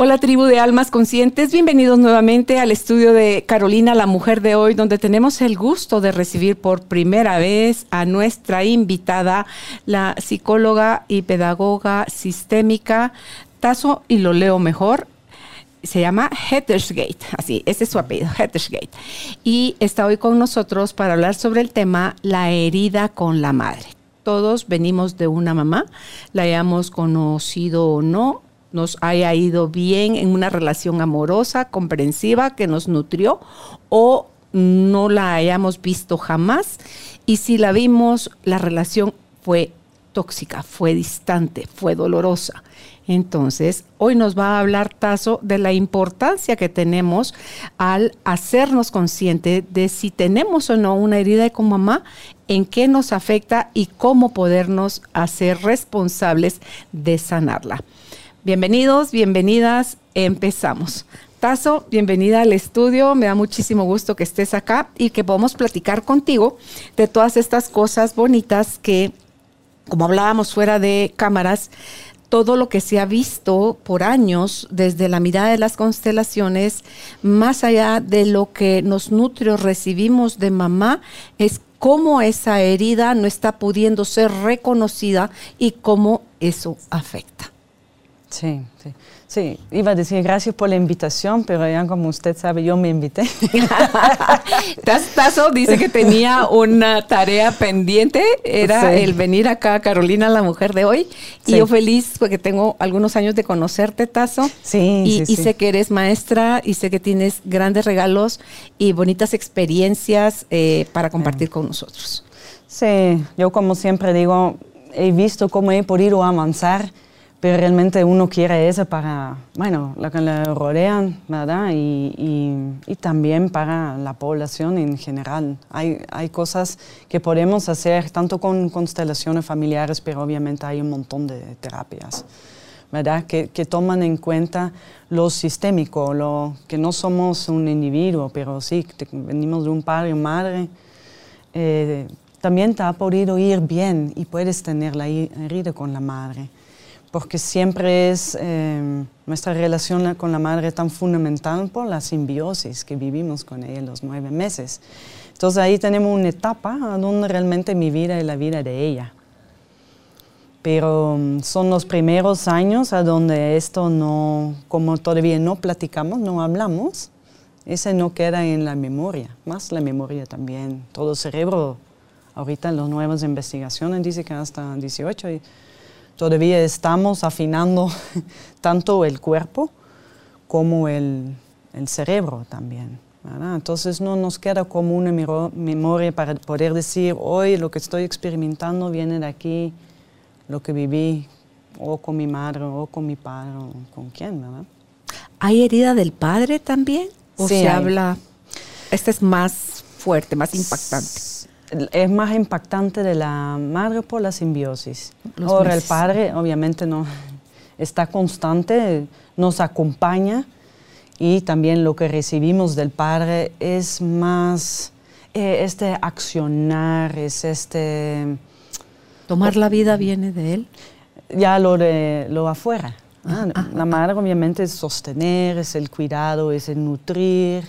Hola tribu de almas conscientes, bienvenidos nuevamente al estudio de Carolina, la mujer de hoy, donde tenemos el gusto de recibir por primera vez a nuestra invitada, la psicóloga y pedagoga sistémica Tazo, y lo leo mejor, se llama Hettersgate, así, ese es su apellido, Hettersgate. Y está hoy con nosotros para hablar sobre el tema la herida con la madre. Todos venimos de una mamá, la hayamos conocido o no, nos haya ido bien en una relación amorosa, comprensiva, que nos nutrió, o no la hayamos visto jamás. Y si la vimos, la relación fue tóxica, fue distante, fue dolorosa. Entonces, hoy nos va a hablar Tazo de la importancia que tenemos al hacernos consciente de si tenemos o no una herida con mamá, en qué nos afecta y cómo podernos hacer responsables de sanarla. Bienvenidos, bienvenidas, empezamos. Tazo, bienvenida al estudio. Me da muchísimo gusto que estés acá y que podamos platicar contigo de todas estas cosas bonitas que, como hablábamos fuera de cámaras, todo lo que se ha visto por años desde la mirada de las constelaciones, más allá de lo que nos nutre recibimos de mamá, es cómo esa herida no está pudiendo ser reconocida y cómo eso afecta. Sí, sí. Sí, iba a decir gracias por la invitación, pero ya como usted sabe, yo me invité. Tazo dice que tenía una tarea pendiente, era el venir acá, Carolina, la mujer de hoy. Y yo feliz porque tengo algunos años de conocerte, Tazo. Sí, y, y sé que eres maestra y sé que tienes grandes regalos y bonitas experiencias eh, para compartir con nosotros. Sí, yo como siempre digo, he visto cómo he podido avanzar pero realmente uno quiere eso para, bueno, lo que le rodean, ¿verdad? Y, y, también para la población en general. Hay, hay, cosas que podemos hacer tanto con constelaciones familiares, pero obviamente hay un montón de terapias, ¿verdad? Que, que toman en cuenta lo sistémico, lo que no somos un individuo, pero sí, venimos de un padre y madre. Eh, también te ha podido ir bien y puedes tener la herida con la madre porque siempre es eh, nuestra relación con la madre tan fundamental por la simbiosis que vivimos con ella los nueve meses. Entonces ahí tenemos una etapa donde realmente mi vida es la vida de ella. Pero mm, son los primeros años a donde esto no, como todavía no platicamos, no hablamos, ese no queda en la memoria, más la memoria también. Todo el cerebro, ahorita en las nuevas investigaciones dice que hasta 18 todavía estamos afinando tanto el cuerpo como el, cerebro también. Entonces no nos queda como una memoria para poder decir, hoy lo que estoy experimentando viene de aquí, lo que viví o con mi madre o con mi padre o con quién, ¿verdad? ¿Hay herida del padre también? ¿O se habla, este es más fuerte, más impactante? Es más impactante de la madre por la simbiosis. Ahora el padre obviamente no está constante, nos acompaña y también lo que recibimos del padre es más eh, este accionar, es este... Tomar la vida viene de él. Ya lo de lo afuera. Ah, ah, la madre obviamente es sostener, es el cuidado, es el nutrir,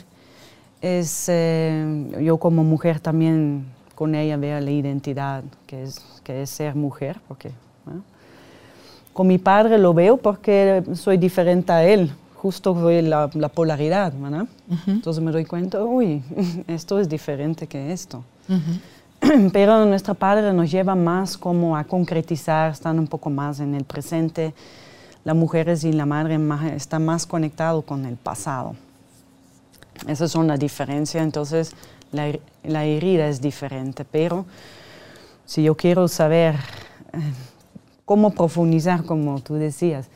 es eh, yo como mujer también con ella vea la identidad que es, que es ser mujer, porque con mi padre lo veo porque soy diferente a él, justo soy la, polaridad. Entonces me doy cuenta, uy, esto es diferente que esto. Pero nuestra padre nos lleva más como a concretizar, están un poco más en el presente. Las mujeres y la madre están más conectados con el pasado. Esas son las diferencias. Entonces, la, herida es diferente, pero si yo quiero saber eh, cómo profundizar, como tú decías,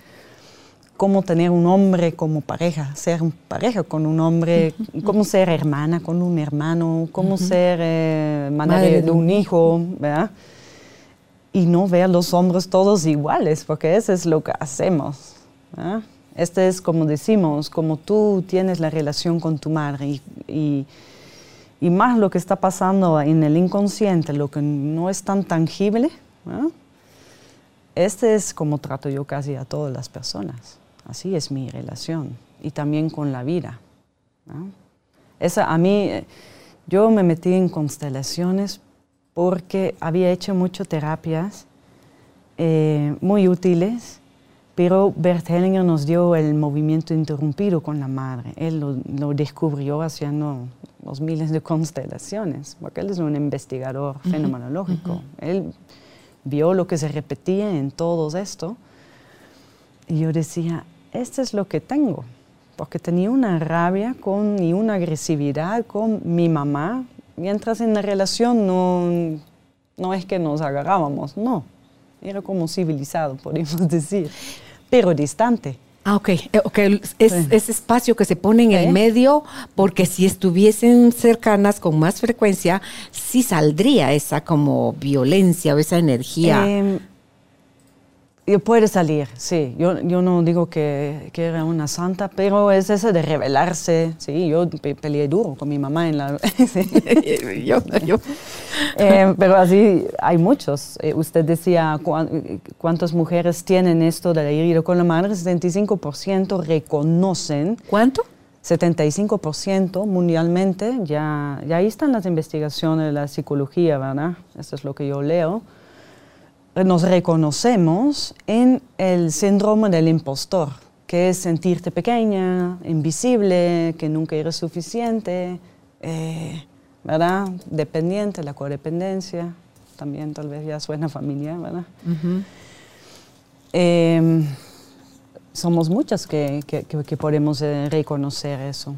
cómo tener un hombre como pareja, ser pareja con un hombre, cómo ser hermana con un hermano, cómo ser eh, madre, de un hijo, ¿verdad? y no ver los hombres todos iguales, porque eso es lo que hacemos. Este es como decimos, como tú tienes la relación con tu madre y, y, más lo que está pasando en el inconsciente, lo que no es tan tangible. Este es como trato yo casi a todas las personas. Así es mi relación y también con la vida. Esa, a mí, yo me metí en constelaciones porque había hecho muchas terapias eh, muy útiles, pero Bert Hellinger nos dio el movimiento interrumpido con la madre. Él lo, descubrió haciendo los miles de constelaciones, porque él es un investigador fenomenológico. Él vio lo que se repetía en todo esto. Y yo decía, esto es lo que tengo, porque tenía una rabia con, y una agresividad con mi mamá, mientras en la relación no, no es que nos agarrábamos, no, era como civilizado, podríamos decir, pero distante. Ah, ok. Eh, okay. Es, ese espacio que se pone en el medio, porque si estuviesen cercanas con más frecuencia, sí saldría esa como violencia o esa energía. Em, puede salir, sí. Yo, yo no digo que, que, era una santa, pero es ese de rebelarse. Sí, yo peleé duro con mi mamá en la... yo, yo. Eh, pero así hay muchos. Eh, usted decía cuántas mujeres tienen esto de la herida con la madre. 75% reconocen. ¿Cuánto? 75% mundialmente. Ya, ya ahí están las investigaciones de la psicología, ¿verdad? Eso es lo que yo leo nos reconocemos en el síndrome del impostor, que es sentirte pequeña, invisible, que nunca eres suficiente, eh, ¿verdad? Dependiente, la codependencia, también tal vez ya suena familiar, ¿verdad? Em, somos muchas que, podemos eh, reconocer eso.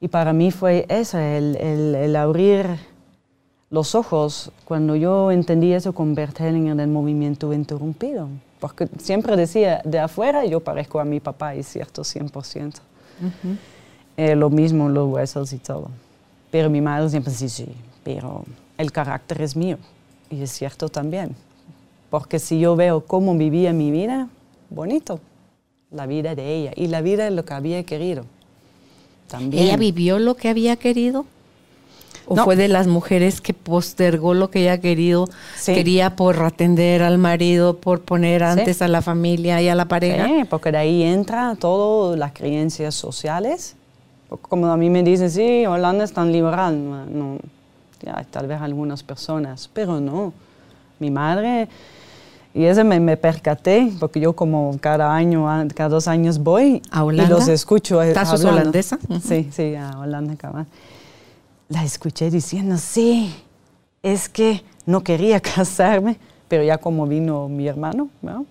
Y para mí fue eso, el, el abrir los ojos cuando yo entendí eso con Hellinger del movimiento interrumpido. Porque siempre decía, de afuera yo parezco a mi papá, y cierto, 100%. Eh, lo mismo los huesos y todo. Pero mi madre siempre dice, sí, pero el carácter es mío. Y es cierto también. Porque si yo veo cómo vivía mi vida, bonito, la vida de ella. Y la vida es lo que había querido. También. ¿Ella vivió lo que había querido? ¿O fue de las mujeres que postergó lo que ella querido, quería por atender al marido, por poner antes a la familia y a la pareja? Sí, porque de ahí entra todas las creencias sociales. Como a mí me dicen, sí, Holanda es tan liberal. No, ya, tal vez algunas personas, pero no. Mi madre, y eso me, me, percaté, porque yo como cada año, cada dos años voy ¿A Holanda? y los escucho. ¿Estás holandesa? Sí, sí, a Holanda, cabal la escuché diciendo, sí, es que no quería casarme, pero ya como vino mi hermano,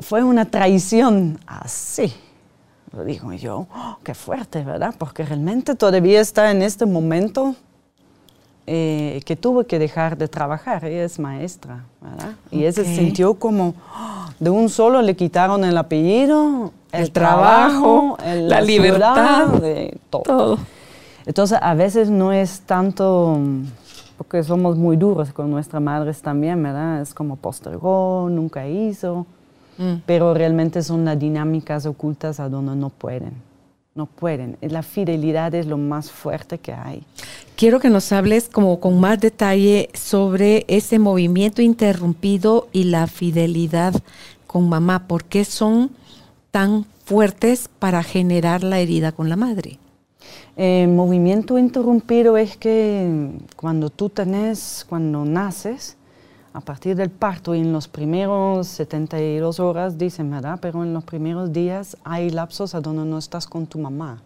fue una traición así. Lo digo yo, oh, qué fuerte, ¿verdad? Porque realmente todavía está en este momento eh, que tuve que dejar de trabajar. Ella es maestra, ¿verdad? Y ella se sintió como, oh, de un solo le quitaron el apellido, el, trabajo, la, libertad, de todo. Entonces, a veces no es tanto, porque somos muy duros con nuestras madres también, ¿verdad? Es como postergó, nunca hizo, mm. pero realmente son las dinámicas ocultas a donde no pueden. No pueden. La fidelidad es lo más fuerte que hay. Quiero que nos hables como con más detalle sobre ese movimiento interrumpido y la fidelidad con mamá. ¿Por qué son tan fuertes para generar la herida con la madre? El movimiento interrumpido es que cuando tú tenés, cuando naces, a partir del parto y en los primeros 72 horas, dicen, ¿verdad? Pero en los primeros días hay lapsos a donde no estás con tu mamá.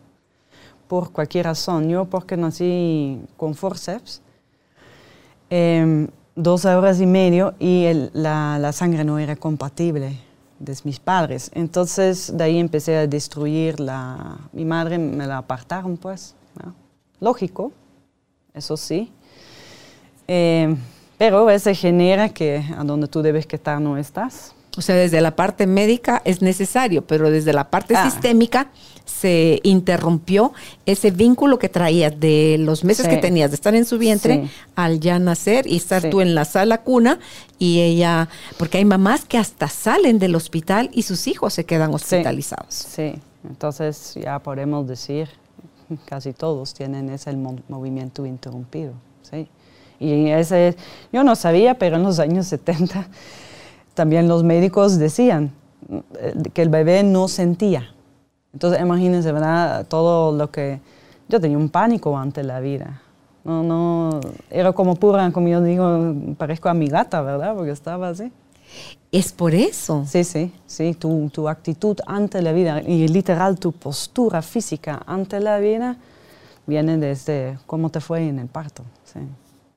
Por cualquier razón. Yo porque nací con forceps, em, dos horas y medio y la sangre no era compatible de mis padres. Entonces de ahí empecé a destruir la... Mi madre me la apartaron, pues. Lógico, eso sí. Eh, pero eso genera que a donde tú debes estar no estás. O sea, desde la parte médica es necesario, pero desde la parte Ah. sistémica se interrumpió ese vínculo que traías de los meses Sí. que tenías de estar en su vientre Sí. al ya nacer y estar Sí. tú en la sala cuna y ella, porque hay mamás que hasta salen del hospital y sus hijos se quedan hospitalizados. Sí, entonces ya podemos decir, casi todos tienen ese mo- movimiento interrumpido, sí. Y ese, yo no sabía, pero en los años 70 también los médicos decían eh, que el bebé no sentía. Entonces imagínense, ¿verdad? Todo lo que... Yo tenía un pánico ante la vida. No, no, era como pura, como yo digo, parezco a mi gata, ¿verdad? Porque estaba así. Es por eso. Sí, sí, sí, tu, tu actitud ante la vida y literal tu postura física ante la vida viene desde cómo te fue en el parto. Sí.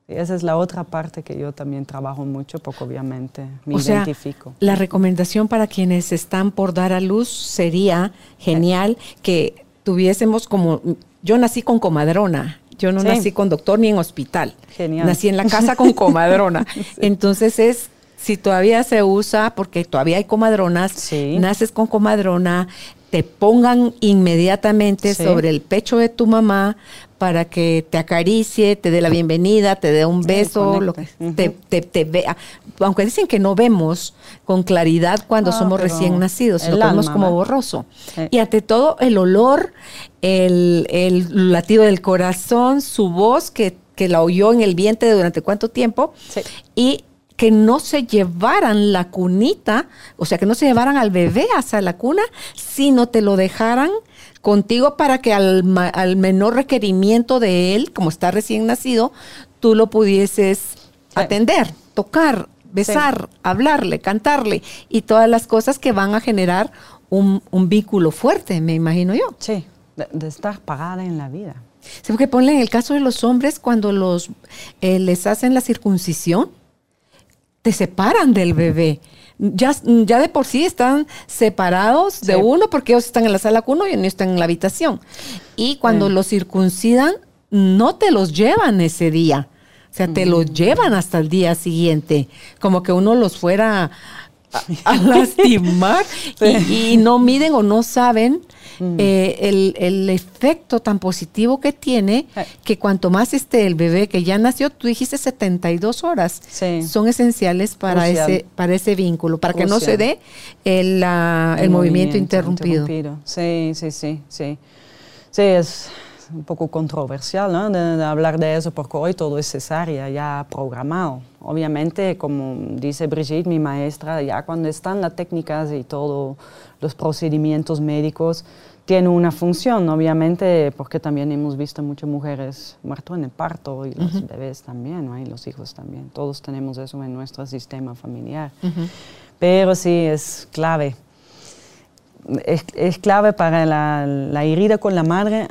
Esa es la otra parte que yo también trabajo mucho porque obviamente me o sea, identifico. la recomendación para quienes están por dar a luz sería genial que tuviésemos como yo nací con comadrona. Yo no Sí. nací con doctor ni en hospital. Genial. Nací en la casa con comadrona. Entonces es si todavía se usa porque todavía hay comadronas, Sí. naces con comadrona, te pongan inmediatamente Sí. sobre el pecho de tu mamá para que te acaricie, te dé la bienvenida, te dé un beso, lo te, te- te vea. Aunque dicen que no vemos con claridad cuando somos recién nacidos, lo vemos como borroso. Y ante todo, el olor, el, el latido del corazón, su voz que, que la oyó en el vientre durante cuánto tiempo, Sí. y que no se llevaran la cunita, o sea, que no se llevaran al bebé hasta la cuna, sino te lo dejaran contigo para que al, al menor requerimiento de él, como está recién nacido, tú lo pudieses atender, tocar, besar, hablarle, cantarle y todas las cosas que van a generar un, un vínculo fuerte, me imagino yo. Sí, de, de estar parada en la vida. Sí, porque ponle en el caso de los hombres, cuando los eh, les hacen la circuncisión, te separan del bebé. Ya, ya de por sí están separados de uno porque ellos están en la sala cuna y no están en la habitación. Y cuando los circuncidan, no te los llevan ese día. O sea, te los llevan hasta el día siguiente. Como que uno los fuera a, a lastimar y, y no miden o no saben Mm. eh, el, el efecto tan positivo que tiene que cuanto más esté el bebé que ya nació, tú dijiste 72 horas, Sí. son esenciales para Crucial. ese, para ese vínculo, para que no se dé el, la- el movimiento, interrumpido. Sí, sí, sí, sí. Sí, es un poco controversial ¿no? de, de hablar de eso porque hoy todo es cesárea, ya programado. Obviamente, como dice Brigitte, mi maestra, ya cuando están las técnicas y todos los procedimientos médicos, tiene una función, obviamente, porque también hemos visto muchas mujeres muertas en el parto y los bebés también, ¿no? y los hijos también. Todos tenemos eso en nuestro sistema familiar. Pero sí es clave. Es, es clave para la, la herida con la madre.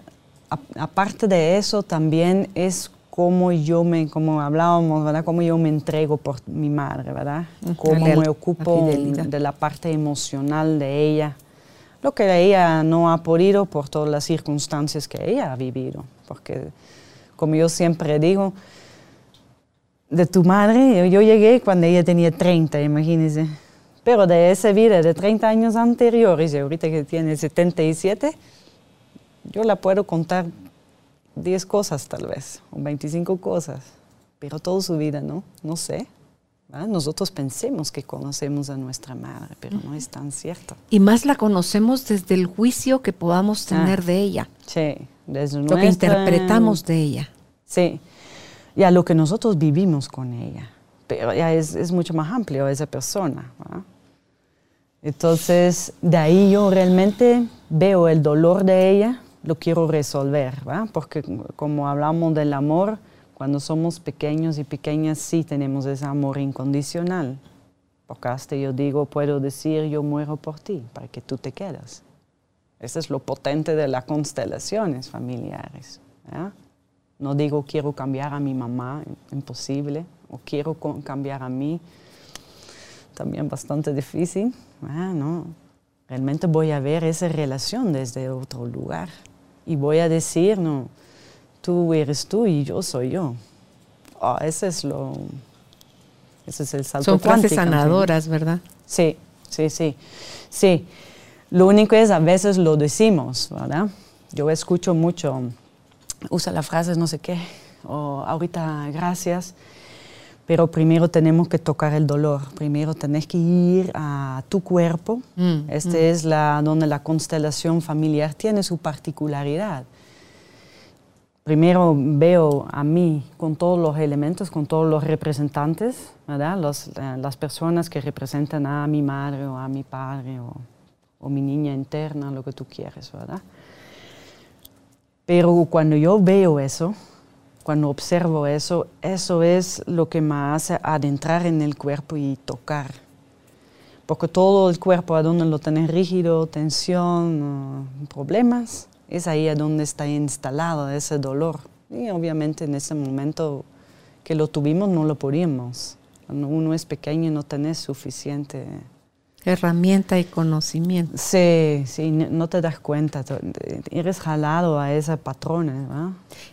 Aparte de eso, también es cómo yo me, como hablábamos, ¿verdad? Cómo yo me entrego por mi madre, ¿verdad? Cómo me ocupo de la parte emocional de ella. Lo que ella no ha podido por todas las circunstancias que ella ha vivido. Porque, como yo siempre digo, de tu madre, yo, yo llegué cuando ella tenía 30, imagínense. Pero de esa vida de 30 años anteriores, y ahorita que tiene 77, yo la puedo contar 10 cosas tal vez, o 25 cosas. Pero toda su vida, ¿no? No sé. Nosotros pensemos que conocemos a nuestra madre, pero no es tan cierto. Y más la conocemos desde el juicio que podamos tener Ah. de ella, Sí, desde lo que nuestra- interpretamos de ella. Sí, ya lo que nosotros vivimos con ella, pero ya es, es mucho más amplio esa persona. Entonces, de ahí yo realmente veo el dolor de ella, lo quiero resolver, ¿verdad? porque como hablamos del amor, cuando somos pequeños y pequeñas sí tenemos ese amor incondicional, porque hasta yo digo, puedo decir, yo muero por ti, para que tú te quedas. Eso es lo potente de las constelaciones familiares. ¿verdad? No digo quiero cambiar a mi mamá, imposible, o quiero cambiar a mí, también bastante difícil. Ah, no, realmente voy a ver esa relación desde otro lugar y voy a decir, no, tú eres tú y yo soy yo. Ah, ese es lo, ese es el salto Son frases sanadoras, ¿verdad? Sí, sí, sí, sí. Lo único es, a veces lo decimos, ¿verdad? Yo escucho mucho, usa la frase no sé qué, o ahorita gracias, pero primero tenemos que tocar el dolor, primero tenés que ir a tu cuerpo, mm, este mm. es la, donde la constelación familiar tiene su particularidad. Primero veo a mí con todos los elementos, con todos los representantes, ¿verdad? Eh, las personas que representan a mi madre o a mi padre o o mi niña interna, lo que tú quieres, ¿verdad? Pero cuando yo veo eso, cuando observo eso, eso es lo que me hace adentrar en el cuerpo y tocar. Porque todo el cuerpo, a donde lo tenés rígido, tensión, problemas, es ahí a donde está instalado ese dolor. Y obviamente en ese momento que lo tuvimos no lo podíamos. Uno es pequeño no tenés suficiente herramienta y conocimiento. Sí, sí, no te das cuenta, eres jalado a esos patrones.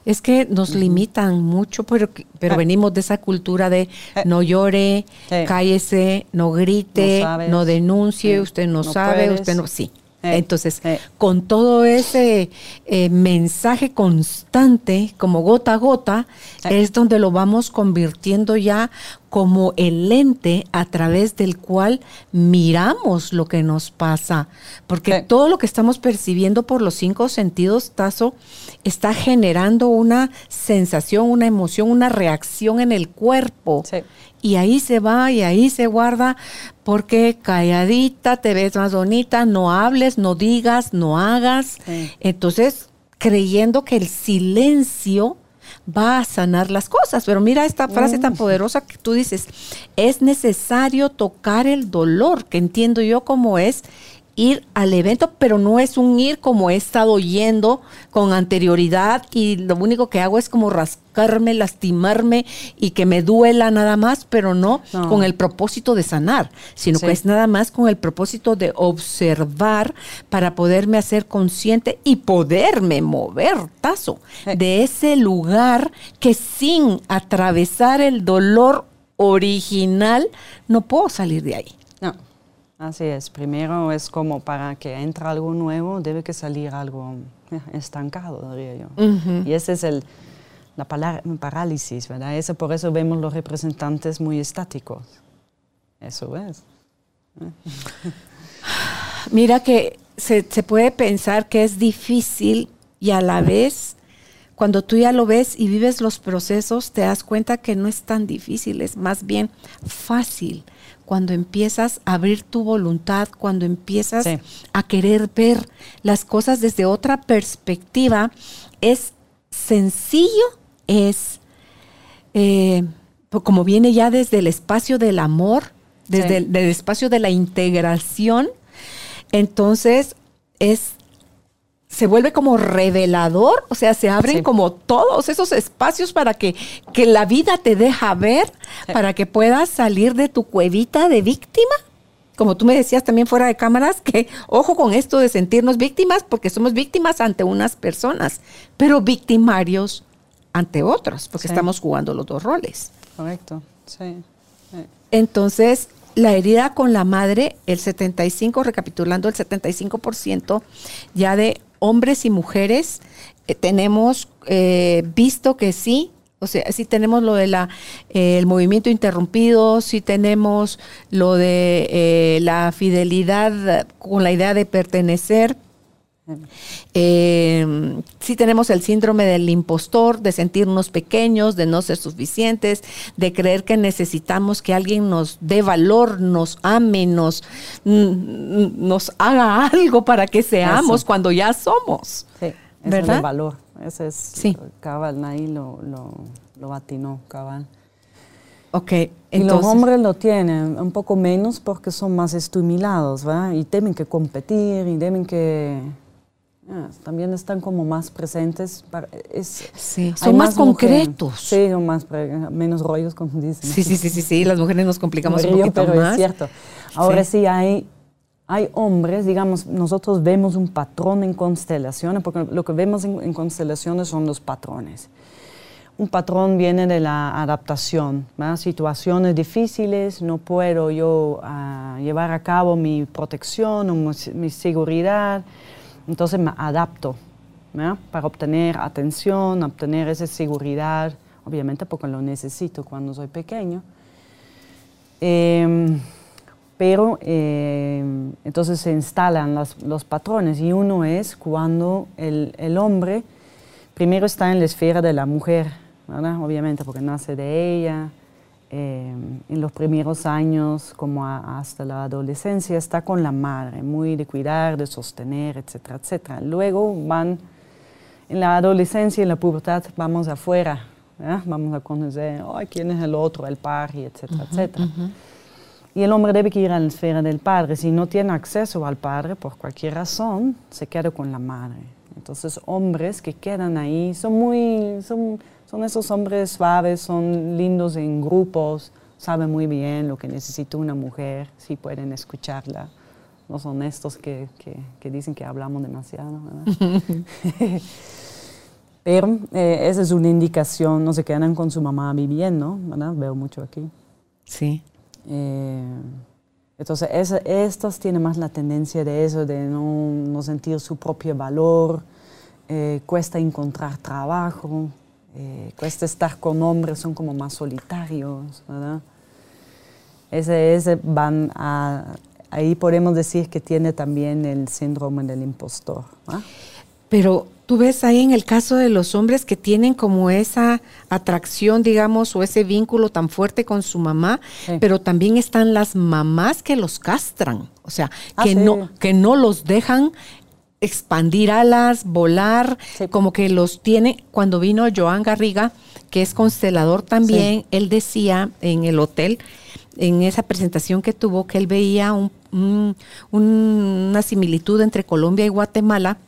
Es que nos limitan mucho, pero, pero ah. venimos de esa cultura de eh. no llore, cállese, no grite, no, denuncie, usted no, sabe, usted no... Sí. Eh, Entonces, eh. con todo ese eh, mensaje constante, como gota a gota, es donde lo vamos convirtiendo ya como el lente a través del cual miramos lo que nos pasa. Porque todo lo que estamos percibiendo por los cinco sentidos, Tazo, está generando una sensación, una emoción, una reacción en el cuerpo. Y ahí se va y ahí se guarda porque calladita te ves más bonita, no hables, no digas, no hagas. Entonces, creyendo que el silencio va a sanar las cosas. Pero mira esta frase tan poderosa que tú dices, es necesario tocar el dolor, que entiendo yo como es ir al evento, pero no es un ir como he estado yendo con anterioridad y lo único que hago es como rascarme, lastimarme y que me duela nada más, pero no, con el propósito de sanar, sino que es nada más con el propósito de observar para poderme hacer consciente y poderme mover, tazo, de ese lugar que sin atravesar el dolor original no puedo salir de ahí. Así es, primero es como para que entre algo nuevo, debe que salir algo eh, estancado, diría yo. Y ese es el, la parálisis, ¿verdad? Ese, por eso vemos los representantes muy estáticos. Eso es. Mira que se, se puede pensar que es difícil y a la vez cuando tú ya lo ves y vives los procesos, te das cuenta que no es tan difícil, es más bien fácil cuando empiezas a abrir tu voluntad, cuando empiezas a querer ver las cosas desde otra perspectiva, es sencillo, es eh, como viene ya desde el espacio del amor, desde el espacio de la integración, entonces es se vuelve como revelador, o sea, se abren como todos esos espacios para que, que, la vida te deja ver, para que puedas salir de tu cuevita de víctima. Como tú me decías también fuera de cámaras, que ojo con esto de sentirnos víctimas, porque somos víctimas ante unas personas, pero victimarios ante otros, porque estamos jugando los dos roles. Correcto, sí. Entonces, la herida con la madre, el 75, recapitulando el 75% ya de hombres y mujeres eh, tenemos eh, visto que sí, o sea, sí tenemos lo de la eh, el movimiento interrumpido, sí tenemos lo de la fidelidad con la idea de pertenecer, eh, sí tenemos el síndrome del impostor, de sentirnos pequeños, de no ser suficientes, de creer que necesitamos que alguien nos dé valor, nos ame, nos, nos haga algo para que seamos cuando ya somos. Sí, ¿verdad? el valor. Ese es sí. cabal, ahí lo, lo, lo atinó, cabal. Ok, y los hombres lo tienen un poco menos porque son más estimulados, ¿verdad? Y temen que competir y temen que Ah, también están como más presentes. es, sí, son más, concretos. sí, son más, menos rollos, como dicen. Sí, sí, sí, sí, sí, las mujeres nos complicamos un poquito pero más. es cierto. Ahora sí. hay, hay hombres, digamos, nosotros vemos un patrón en constelaciones, porque lo que vemos en, constelaciones son los patrones. un patrón viene de la adaptación, situaciones difíciles, no puedo yo ah, llevar a cabo mi protección o mi, seguridad, entonces me adapto para obtener atención, obtener esa seguridad, obviamente porque lo necesito cuando soy pequeño. Em, pero em, entonces se instalan los, patrones y uno es cuando el, el hombre primero está en la esfera de la mujer, obviamente porque nace de ella, eh, en los primeros años, como hasta la adolescencia, está con la madre, muy de cuidar, de sostener, etcétera, etcétera. Luego van, en la adolescencia y en la pubertad, vamos afuera, vamos a conocer quién es el otro, el par, etcétera, etcétera. Y el hombre debe ir a la esfera del padre. Si no tiene acceso al padre, por cualquier razón, se queda con la madre. Entonces, hombres que quedan ahí son muy, son, son esos hombres suaves, son lindos en grupos, saben muy bien lo que necesita una mujer, si pueden escucharla. No son estos que, que, dicen que hablamos demasiado. Pero eh, esa es una indicación, no se quedan con su mamá viviendo, ¿verdad? Veo mucho aquí. Sí. Eh, entonces, estos tienen más la tendencia de eso, de no, no sentir su propio valor, eh, cuesta encontrar trabajo, eh, cuesta estar con hombres, son como más solitarios, ¿verdad? Ese, ese van a, ahí podemos decir que tiene también el síndrome del impostor. Pero tú ves ahí en el caso de los hombres que tienen como esa atracción, digamos, o ese vínculo tan fuerte con su mamá, pero también están las mamás que los castran, o sea, ah, que, no, que no los dejan expandir alas, volar, como que los tiene. Cuando vino Joan Garriga, que es constelador también, él decía en el hotel, en esa presentación que tuvo, que él veía una similitud entre Colombia y Guatemala,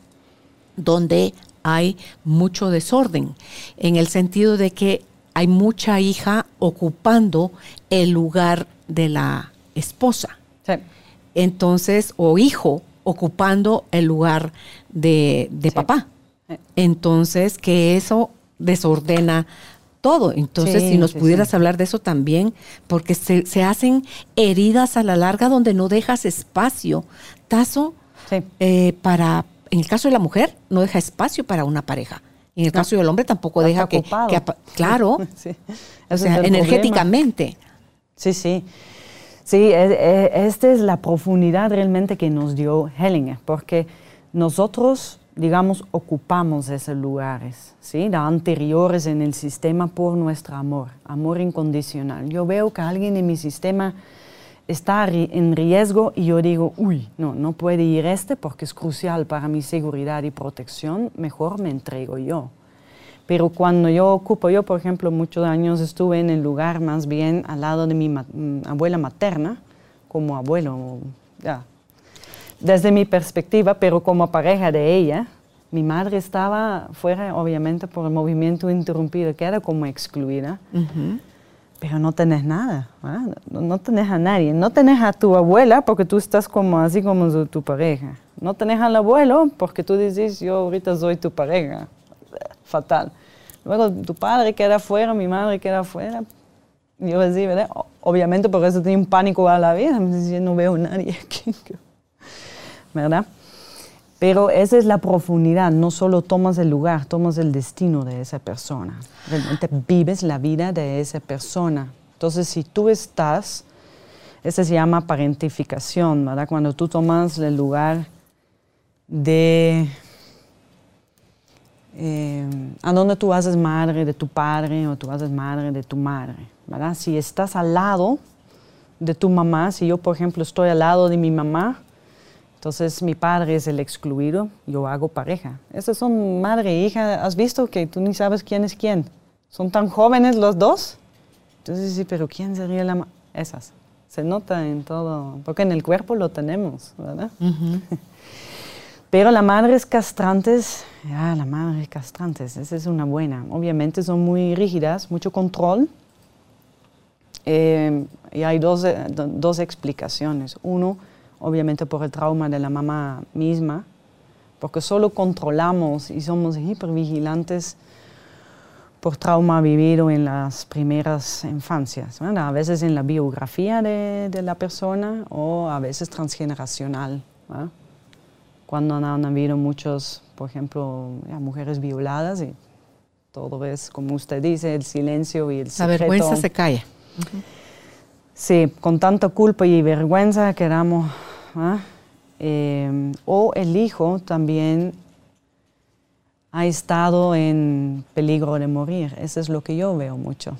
donde hay mucho desorden, en el sentido de que hay mucha hija ocupando el lugar de la esposa. Entonces, o hijo ocupando el lugar de, papá. Entonces, que eso desordena todo. Entonces, si nos pudieras hablar de eso también, porque se, hacen heridas a la larga donde no dejas espacio. Tazo, eh, para, en el caso de la mujer, no deja espacio para una pareja. En el caso del hombre tampoco deja que, Claro, o sea, energéticamente. Sí, sí. Sí, e, e, esta es la profundidad realmente que nos dio Hellinger, porque nosotros, digamos, ocupamos esos lugares, ¿sí? De anteriores en el sistema por nuestro amor, amor incondicional. Yo veo que alguien en mi sistema está en riesgo y yo digo, uy, no, no puede ir este porque es crucial para mi seguridad y protección, mejor me entrego yo. Pero cuando yo ocupo, yo por ejemplo muchos años estuve en el lugar más bien al lado de mi mm, abuela materna, como abuelo, ya, desde mi perspectiva, pero como pareja de ella, mi madre estaba fuera, obviamente, por el movimiento interrumpido, queda como excluida. Pero no tenés nada, no, no, tenés a nadie. No tenés a tu abuela porque tú estás como así como tu pareja. No tenés al abuelo porque tú dices, yo ahorita soy tu pareja. Fatal. Luego tu padre queda afuera, mi madre queda afuera. Yo decía, ¿verdad? Obviamente por eso tenía un pánico a la vida, decía, no veo a nadie aquí. ¿Verdad? Pero esa es la profundidad, no solo tomas el lugar, tomas el destino de esa persona. Realmente vives la vida de esa persona. Entonces, si tú estás, eso se llama parentificación, ¿verdad? Cuando tú tomas el lugar de eh, a dónde tú haces madre de tu padre o tú haces madre de tu madre, ¿verdad? Si estás al lado de tu mamá, si yo por ejemplo estoy al lado de mi mamá, entonces mi padre es el excluido, yo hago pareja. Esas son madre e hija, ¿has visto que tú ni sabes quién es quién? Son tan jóvenes los dos. Entonces sí, pero ¿quién sería la Esas. Se nota en todo, porque en el cuerpo lo tenemos, ¿verdad? Pero las madres castrantes, ah, las madres castrantes, esa es una buena. Obviamente son muy rígidas, mucho control. Eh, y hay dos, eh, dos explicaciones. Uno, obviamente por el trauma de la mamá misma, porque solo controlamos y somos hipervigilantes por trauma vivido en las primeras infancias, a veces en la biografía de, de, la persona o a veces transgeneracional. Cuando han, habido muchos, por ejemplo, mujeres violadas y todo es, como usted dice, el silencio y el secreto. La vergüenza se cae. Sí, con tanta culpa y vergüenza quedamos. Eh, o el hijo también ha estado en peligro de morir. Eso es lo que yo veo mucho.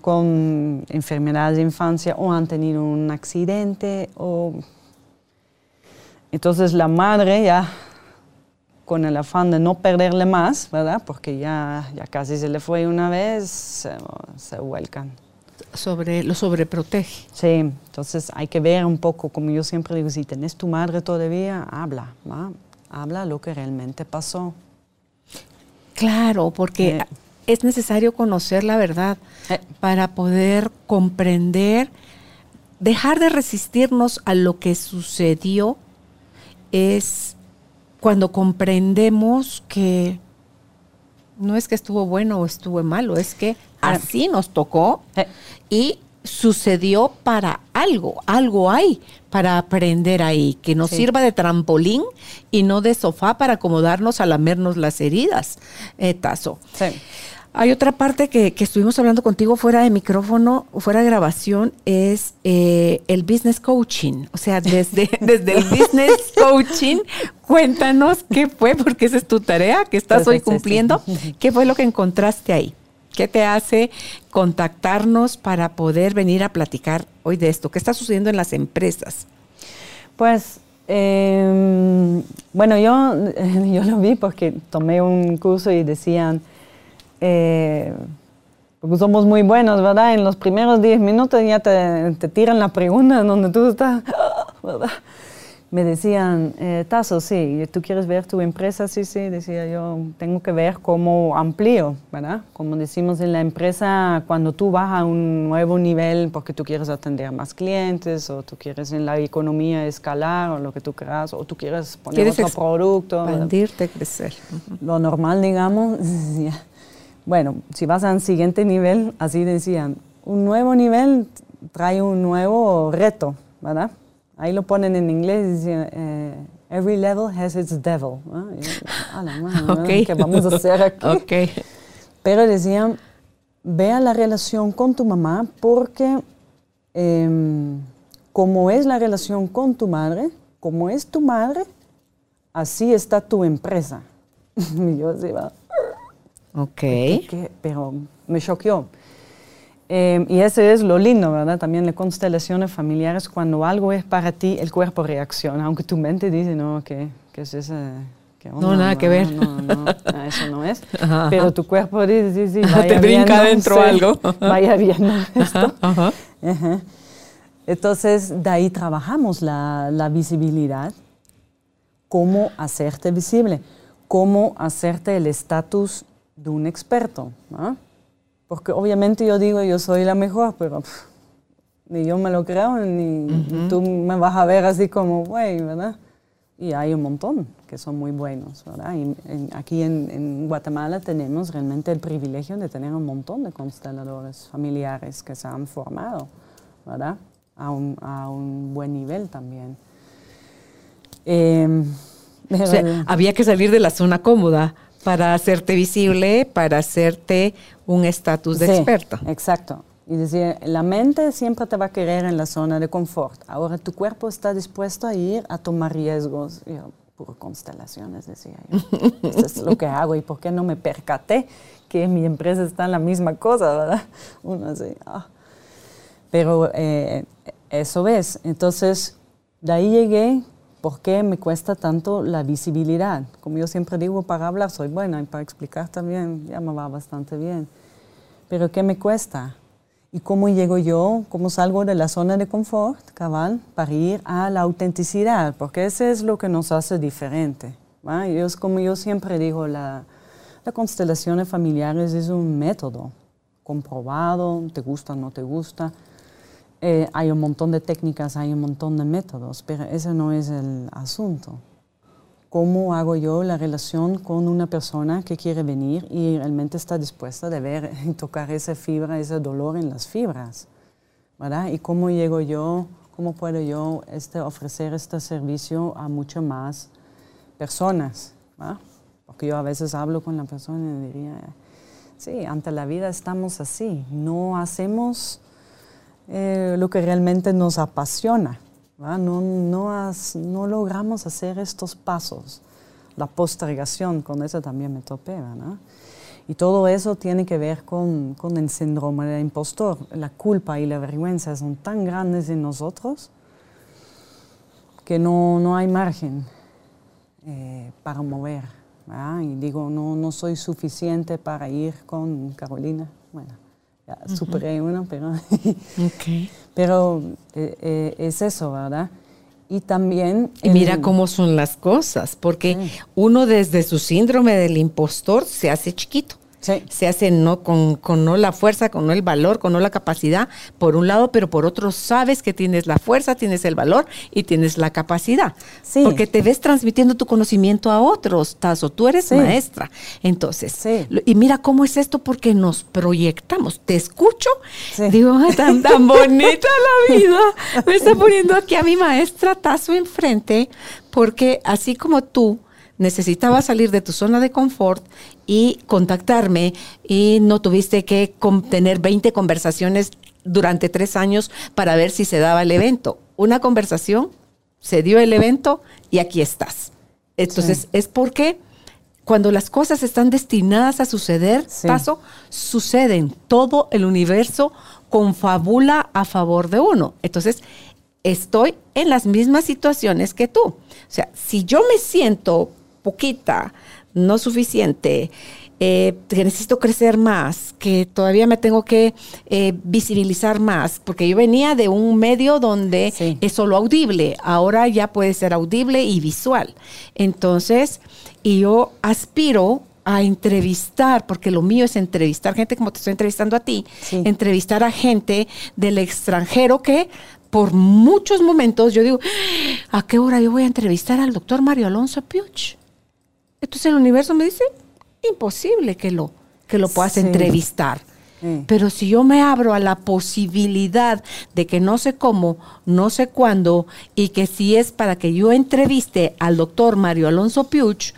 con enfermedades de infancia o han tenido un accidente o... Entonces la madre ya con el afán de no perderle más, ¿verdad? Porque ya, ya casi se le fue una vez, se, se vuelcan. Sobre, lo sobreprotege. Sí, entonces hay que ver un poco, como yo siempre digo, si tenés tu madre todavía, habla, ¿va? habla lo que realmente pasó. Claro, porque eh. es necesario conocer la verdad eh. para poder comprender, dejar de resistirnos a lo que sucedió es cuando comprendemos que no es que estuvo bueno o estuvo malo, es que así nos tocó eh. y sucedió para algo, algo hay para aprender ahí, que nos sirva de trampolín y no de sofá para acomodarnos a lamernos las heridas. Eh, tazo. Hay otra parte que, estuvimos hablando contigo fuera de micrófono, fuera de grabación, es eh, el business coaching. O sea, desde, desde el business coaching, cuéntanos qué fue, porque esa es tu tarea que estás hoy cumpliendo. ¿Qué fue lo que encontraste ahí? ¿Qué te hace contactarnos para poder venir a platicar hoy de esto? ¿Qué está sucediendo en las empresas? Pues, em, bueno, yo, yo lo vi porque tomé un curso y decían, eh, porque somos muy buenos, ¿verdad? En los primeros 10 minutos ya te, te tiran la pregunta donde tú estás, ¿verdad? me decían, eh, Tazo, sí, tú quieres ver tu empresa, sí, sí, decía yo, tengo que ver cómo amplío, ¿verdad? Como decimos en la empresa, cuando tú vas a un nuevo nivel porque tú quieres atender más clientes o tú quieres en la economía escalar o lo que tú quieras o tú quieres poner otro producto. Expandirte, crecer. Lo normal, digamos, bueno, si vas a un siguiente nivel, así decían, un nuevo nivel trae un nuevo reto, ¿verdad? Ahí lo ponen en inglés, eh, every level has its devil. ¿Qué vamos a hacer aquí? Pero decían, vea la relación con tu mamá porque em, como es la relación con tu madre, como es tu madre, así está tu empresa. y yo así va. Ok. Pero me choqueó. Em, y ese es lo lindo, ¿verdad? También las constelaciones familiares, cuando algo es para ti, el cuerpo reacciona, aunque tu mente dice, no, ¿qué, qué es ese? no, nada que ver. No, no, eso no es. Pero tu cuerpo dice, sí, sí, vaya Te brinca dentro algo. vaya viendo esto. Entonces, de ahí trabajamos la, la visibilidad, cómo hacerte visible, cómo hacerte el estatus de un experto. ¿no? Porque obviamente yo digo, yo soy la mejor, pero ni yo me lo creo, ni tú me vas a ver así como, güey, ¿verdad? Y hay un montón que son muy buenos, ¿verdad? Y aquí en, Guatemala tenemos realmente el privilegio de tener un montón de consteladores familiares que se han formado, ¿verdad? A un, a un buen nivel también. Em, o sea, había que salir de la zona cómoda para hacerte visible, para hacerte un estatus de sí, experto. Exacto. Y decía, la mente siempre te va a querer en la zona de confort. Ahora tu cuerpo está dispuesto a ir a tomar riesgos. Yo, puro constelaciones, decía yo. Esto es lo que hago y por qué no me percaté que mi empresa está en la misma cosa, ¿verdad? Uno así, ah. Pero eh, eso ves. Entonces, de ahí llegué ¿Por qué me cuesta tanto la visibilidad? Como yo siempre digo, para hablar soy buena y para explicar también ya me va bastante bien. Pero ¿qué me cuesta? ¿Y cómo llego yo, cómo salgo de la zona de confort, cabal, para ir a la autenticidad? Porque ese es lo que nos hace diferente. Y es como yo siempre digo, la, la constelación familiares es un método comprobado, te gusta no te gusta eh, hay un montón de técnicas, hay un montón de métodos, pero ese no es el asunto. cómo hago yo la relación con una persona que quiere venir y realmente está dispuesta de ver y tocar esa fibra, ese dolor en las fibras, ¿verdad? Y cómo llego yo, cómo puedo yo este, ofrecer este servicio a muchas más personas, ¿verdad? Porque yo a veces hablo con la persona y diría, sí, ante la vida estamos así, no hacemos eh, lo que realmente nos apasiona. No, no, no, logramos hacer estos pasos. La postergación, con eso también me topé. Y todo eso tiene que ver con, con, el síndrome del impostor. La culpa y la vergüenza son tan grandes en nosotros que no, no hay margen eh, para mover. Y digo, no, no soy suficiente para ir con Carolina. Bueno, superé uno, pero, pero eh, eh, es eso, ¿verdad? Y también... Y mira cómo son las cosas, porque uno desde su síndrome del impostor se hace chiquito. Se hace no con, con, no la fuerza, con no el valor, con no la capacidad, por un lado, pero por otro sabes que tienes la fuerza, tienes el valor y tienes la capacidad. Porque te ves transmitiendo tu conocimiento a otros, Tazo. Tú eres maestra. Entonces, y mira cómo es esto porque nos proyectamos. Te escucho, digo, tan, tan bonita la vida. Me está poniendo aquí a mi maestra Tazo enfrente, porque así como tú, necesitabas salir de tu zona de confort y contactarme y no tuviste que tener 20 conversaciones durante tres años para ver si se daba el evento. Una conversación, se dio el evento y aquí estás. Entonces, es porque cuando las cosas están destinadas a suceder, paso, suceden. Todo el universo confabula a favor de uno. Entonces, estoy en las mismas situaciones que tú. O sea, si yo me siento poquita, no suficiente, eh, que necesito crecer más, que todavía me tengo que eh, visibilizar más, porque yo venía de un medio donde es solo audible, ahora ya puede ser audible y visual. Entonces, y yo aspiro a entrevistar, porque lo mío es entrevistar gente como te estoy entrevistando a ti, entrevistar a gente del extranjero que por muchos momentos yo digo, ¿a qué hora yo voy a entrevistar al doctor Mario Alonso Piuch? Entonces el universo me dice, imposible que lo, que lo puedas entrevistar. Pero si yo me abro a la posibilidad de que no sé cómo, no sé cuándo, y que si es para que yo entreviste al doctor Mario Alonso Piuch,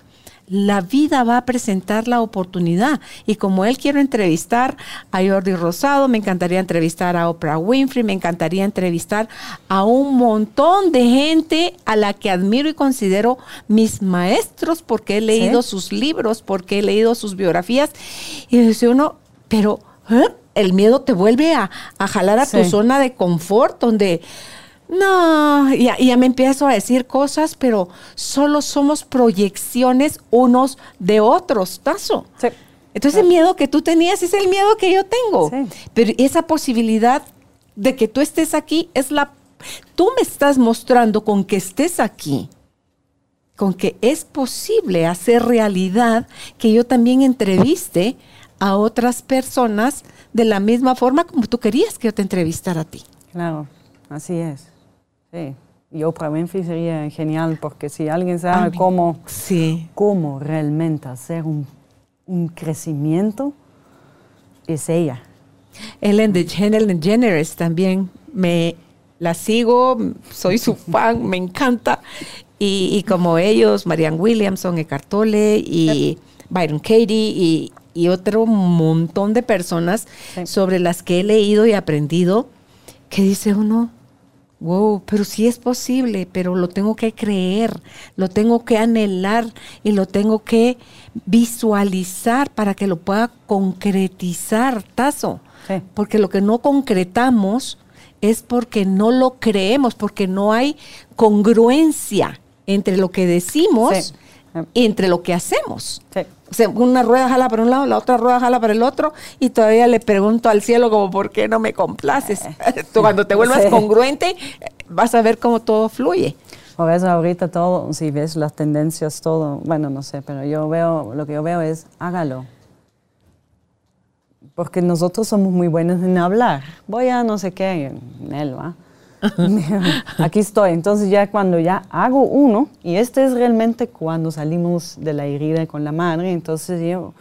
la vida va a presentar la oportunidad. Y como él quiero entrevistar a Jordi Rosado, me encantaría entrevistar a Oprah Winfrey, me encantaría entrevistar a un montón de gente a la que admiro y considero mis maestros porque he leído sus libros, porque he leído sus biografías. Y dice uno, pero ¿eh? el miedo te vuelve a, jalar a tu zona de confort, donde no, ya, ya me empiezo a decir cosas, pero solo somos proyecciones unos de otros, Tazo. Sí. Entonces el miedo que tú tenías es el miedo que yo tengo. Sí. Pero esa posibilidad de que tú estés aquí es la... Tú me estás mostrando con que estés aquí, con que es posible hacer realidad que yo también entreviste a otras personas de la misma forma como tú querías que yo te entrevistara a ti. Claro, así es. Sí. Y Oprah Winfrey sería genial porque si alguien sabe cómo, cómo realmente hacer un, un, crecimiento, es ella. Ellen DeGeneres también me la sigo, soy su fan, me encanta. Y, y, como ellos, Marianne Williamson, Eckhart Tolle y Byron Katie y, y, otro montón de personas sobre las que he leído y aprendido, que dice uno, Wow, pero sí es posible, pero lo tengo que creer, lo tengo que anhelar y lo tengo que visualizar para que lo pueda concretizar, Tazo. Porque lo que no concretamos es porque no lo creemos, porque no hay congruencia entre lo que decimos y entre lo que hacemos. O sea, una rueda jala para un lado, la otra rueda jala para el otro, y todavía le pregunto al cielo como, ¿por qué no me complaces? Tú cuando te vuelvas congruente, vas a ver cómo todo fluye. Por eso ahorita todo, si ves las tendencias, todo, bueno, no sé, pero yo veo, lo que yo veo es, hágalo. Porque nosotros somos muy buenos en hablar. Voy a no sé qué, en él, ¿va? aquí estoy. Entonces ya cuando ya hago uno, y este es realmente cuando salimos de la herida con la madre, entonces yo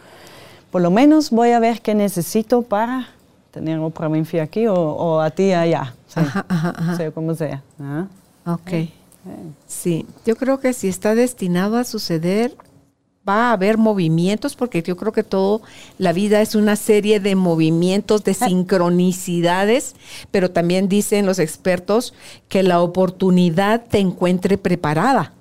por lo menos voy a ver qué necesito para tener un provincia aquí o, a ti allá. Ajá, ajá, Sea como sea. Ok. Sí, yo creo que si está destinado a suceder, va a haber movimientos, porque yo creo que todo, la vida es una serie de movimientos, de sincronicidades, pero también dicen los expertos que la oportunidad te encuentre preparada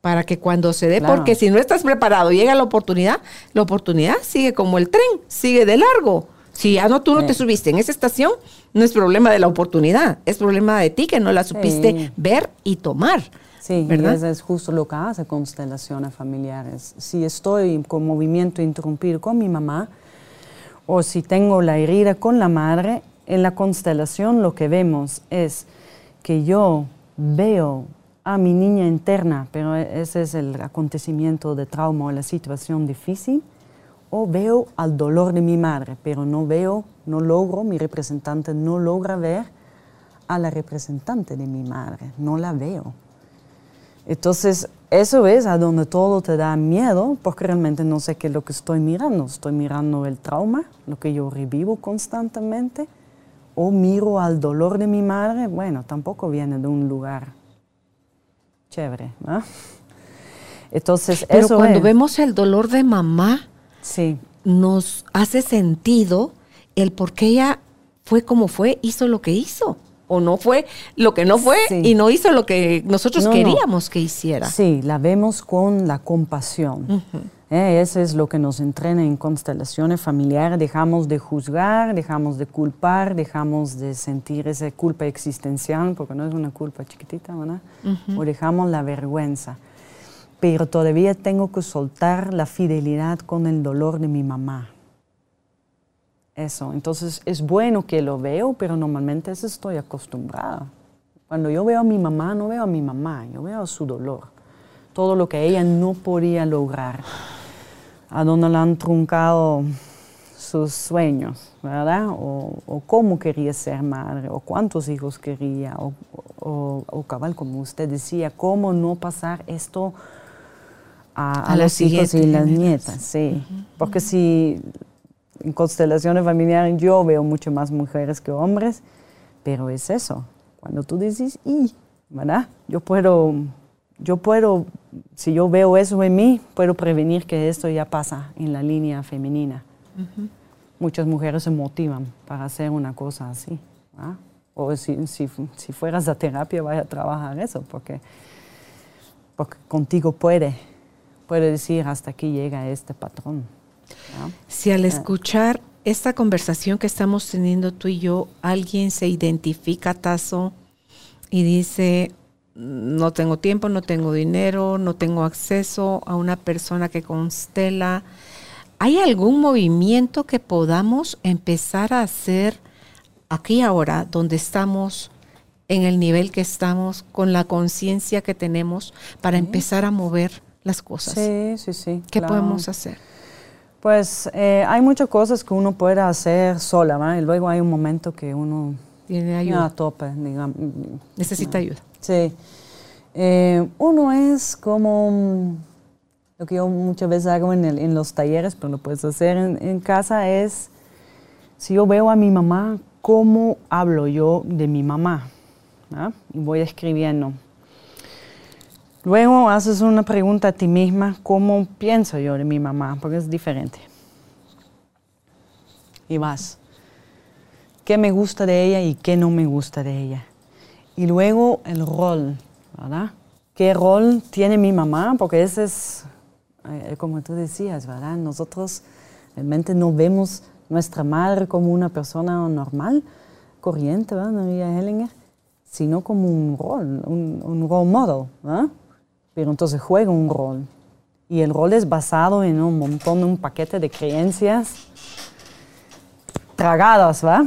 para que cuando se dé, porque si no estás preparado, llega la oportunidad, la oportunidad sigue como el tren, sigue de largo. Si ya no tú no te subiste en esa estación, no es problema de la oportunidad, es problema de ti que no la supiste ver y tomar. Sí, ¿verdad? eso es justo lo que hace constelaciones familiares. Si estoy con movimiento interrumpido con mi mamá o si tengo la herida con la madre, en la constelación lo que vemos es que yo veo a mi niña interna, pero ese es el acontecimiento de trauma o la situación difícil, o veo al dolor de mi madre, pero no veo, no logro, mi representante no logra ver a la representante de mi madre, no la veo. Entonces, eso es a donde todo te da miedo, porque realmente no sé qué es lo que estoy mirando. Estoy mirando el trauma, lo que yo revivo constantemente, o miro al dolor de mi madre. Bueno, tampoco viene de un lugar chévere, ¿no? Entonces, Pero cuando vemos el dolor de mamá, sí. nos hace sentido el por qué ella fue como fue, hizo lo que hizo o no fue lo que no fue y no hizo lo que nosotros queríamos que hiciera. Sí, la vemos con la compasión. Eh, eso es lo que nos entrena en constelaciones familiares. Dejamos de juzgar, dejamos de culpar, dejamos de sentir esa culpa existencial, porque no es una culpa chiquitita, ¿verdad? O dejamos la vergüenza. Pero todavía tengo que soltar la fidelidad con el dolor de mi mamá eso. Entonces es bueno que lo veo, pero normalmente eso estoy acostumbrada. Cuando yo veo a mi mamá, no veo a mi mamá, yo veo su dolor. Todo lo que ella no podía lograr. A dónde le han truncado sus sueños, ¿verdad? O, cómo quería ser madre, o cuántos hijos quería, o, cabal, como usted decía, cómo no pasar esto a, los hijos y las nietas, sí. Porque si en constelaciones familiares yo veo mucho más mujeres que hombres, pero es eso. Cuando tú dices, y, ¿verdad? Yo puedo, yo puedo, si yo veo eso en mí, puedo prevenir que esto ya pasa en la línea femenina. Muchas mujeres se motivan para hacer una cosa así. O si, si, si, fueras a terapia, vaya a trabajar eso, porque, porque contigo puede, puede decir hasta aquí llega este patrón. Si al ah. escuchar esta conversación que estamos teniendo tú y yo, alguien se identifica, Tazo, y dice, no tengo tiempo, no tengo dinero, no tengo acceso a una persona que constela, ¿hay algún movimiento que podamos empezar a hacer aquí ahora, donde estamos, en el nivel que estamos, con la conciencia que tenemos, para empezar a mover las cosas? Sí, sí, sí. ¿Qué podemos hacer? Pues eh, hay muchas cosas que uno puede hacer sola, ¿verdad? Y luego hay un momento que uno tiene ayuda. A tope, digamos. Necesita ayuda. Sí. Eh, uno es como mm, lo que yo muchas veces hago en, el, en los talleres, pero lo puedes hacer en, en, casa, es si yo veo a mi mamá, ¿cómo hablo yo de mi mamá? Y voy escribiendo. Luego haces una pregunta a ti misma, ¿cómo pienso yo de mi mamá? Porque es diferente. Y vas. ¿Qué me gusta de ella y qué no me gusta de ella? Y luego el rol, ¿verdad? ¿Qué rol tiene mi mamá? Porque ese es, eh, como tú decías, ¿verdad? Nosotros realmente no vemos nuestra madre como una persona normal, corriente, ¿verdad? María Hellinger, sino como un rol, un, un role model, ¿verdad? Pero entonces juega un rol. Y el rol es basado en un montón, un paquete de creencias tragadas, ¿va?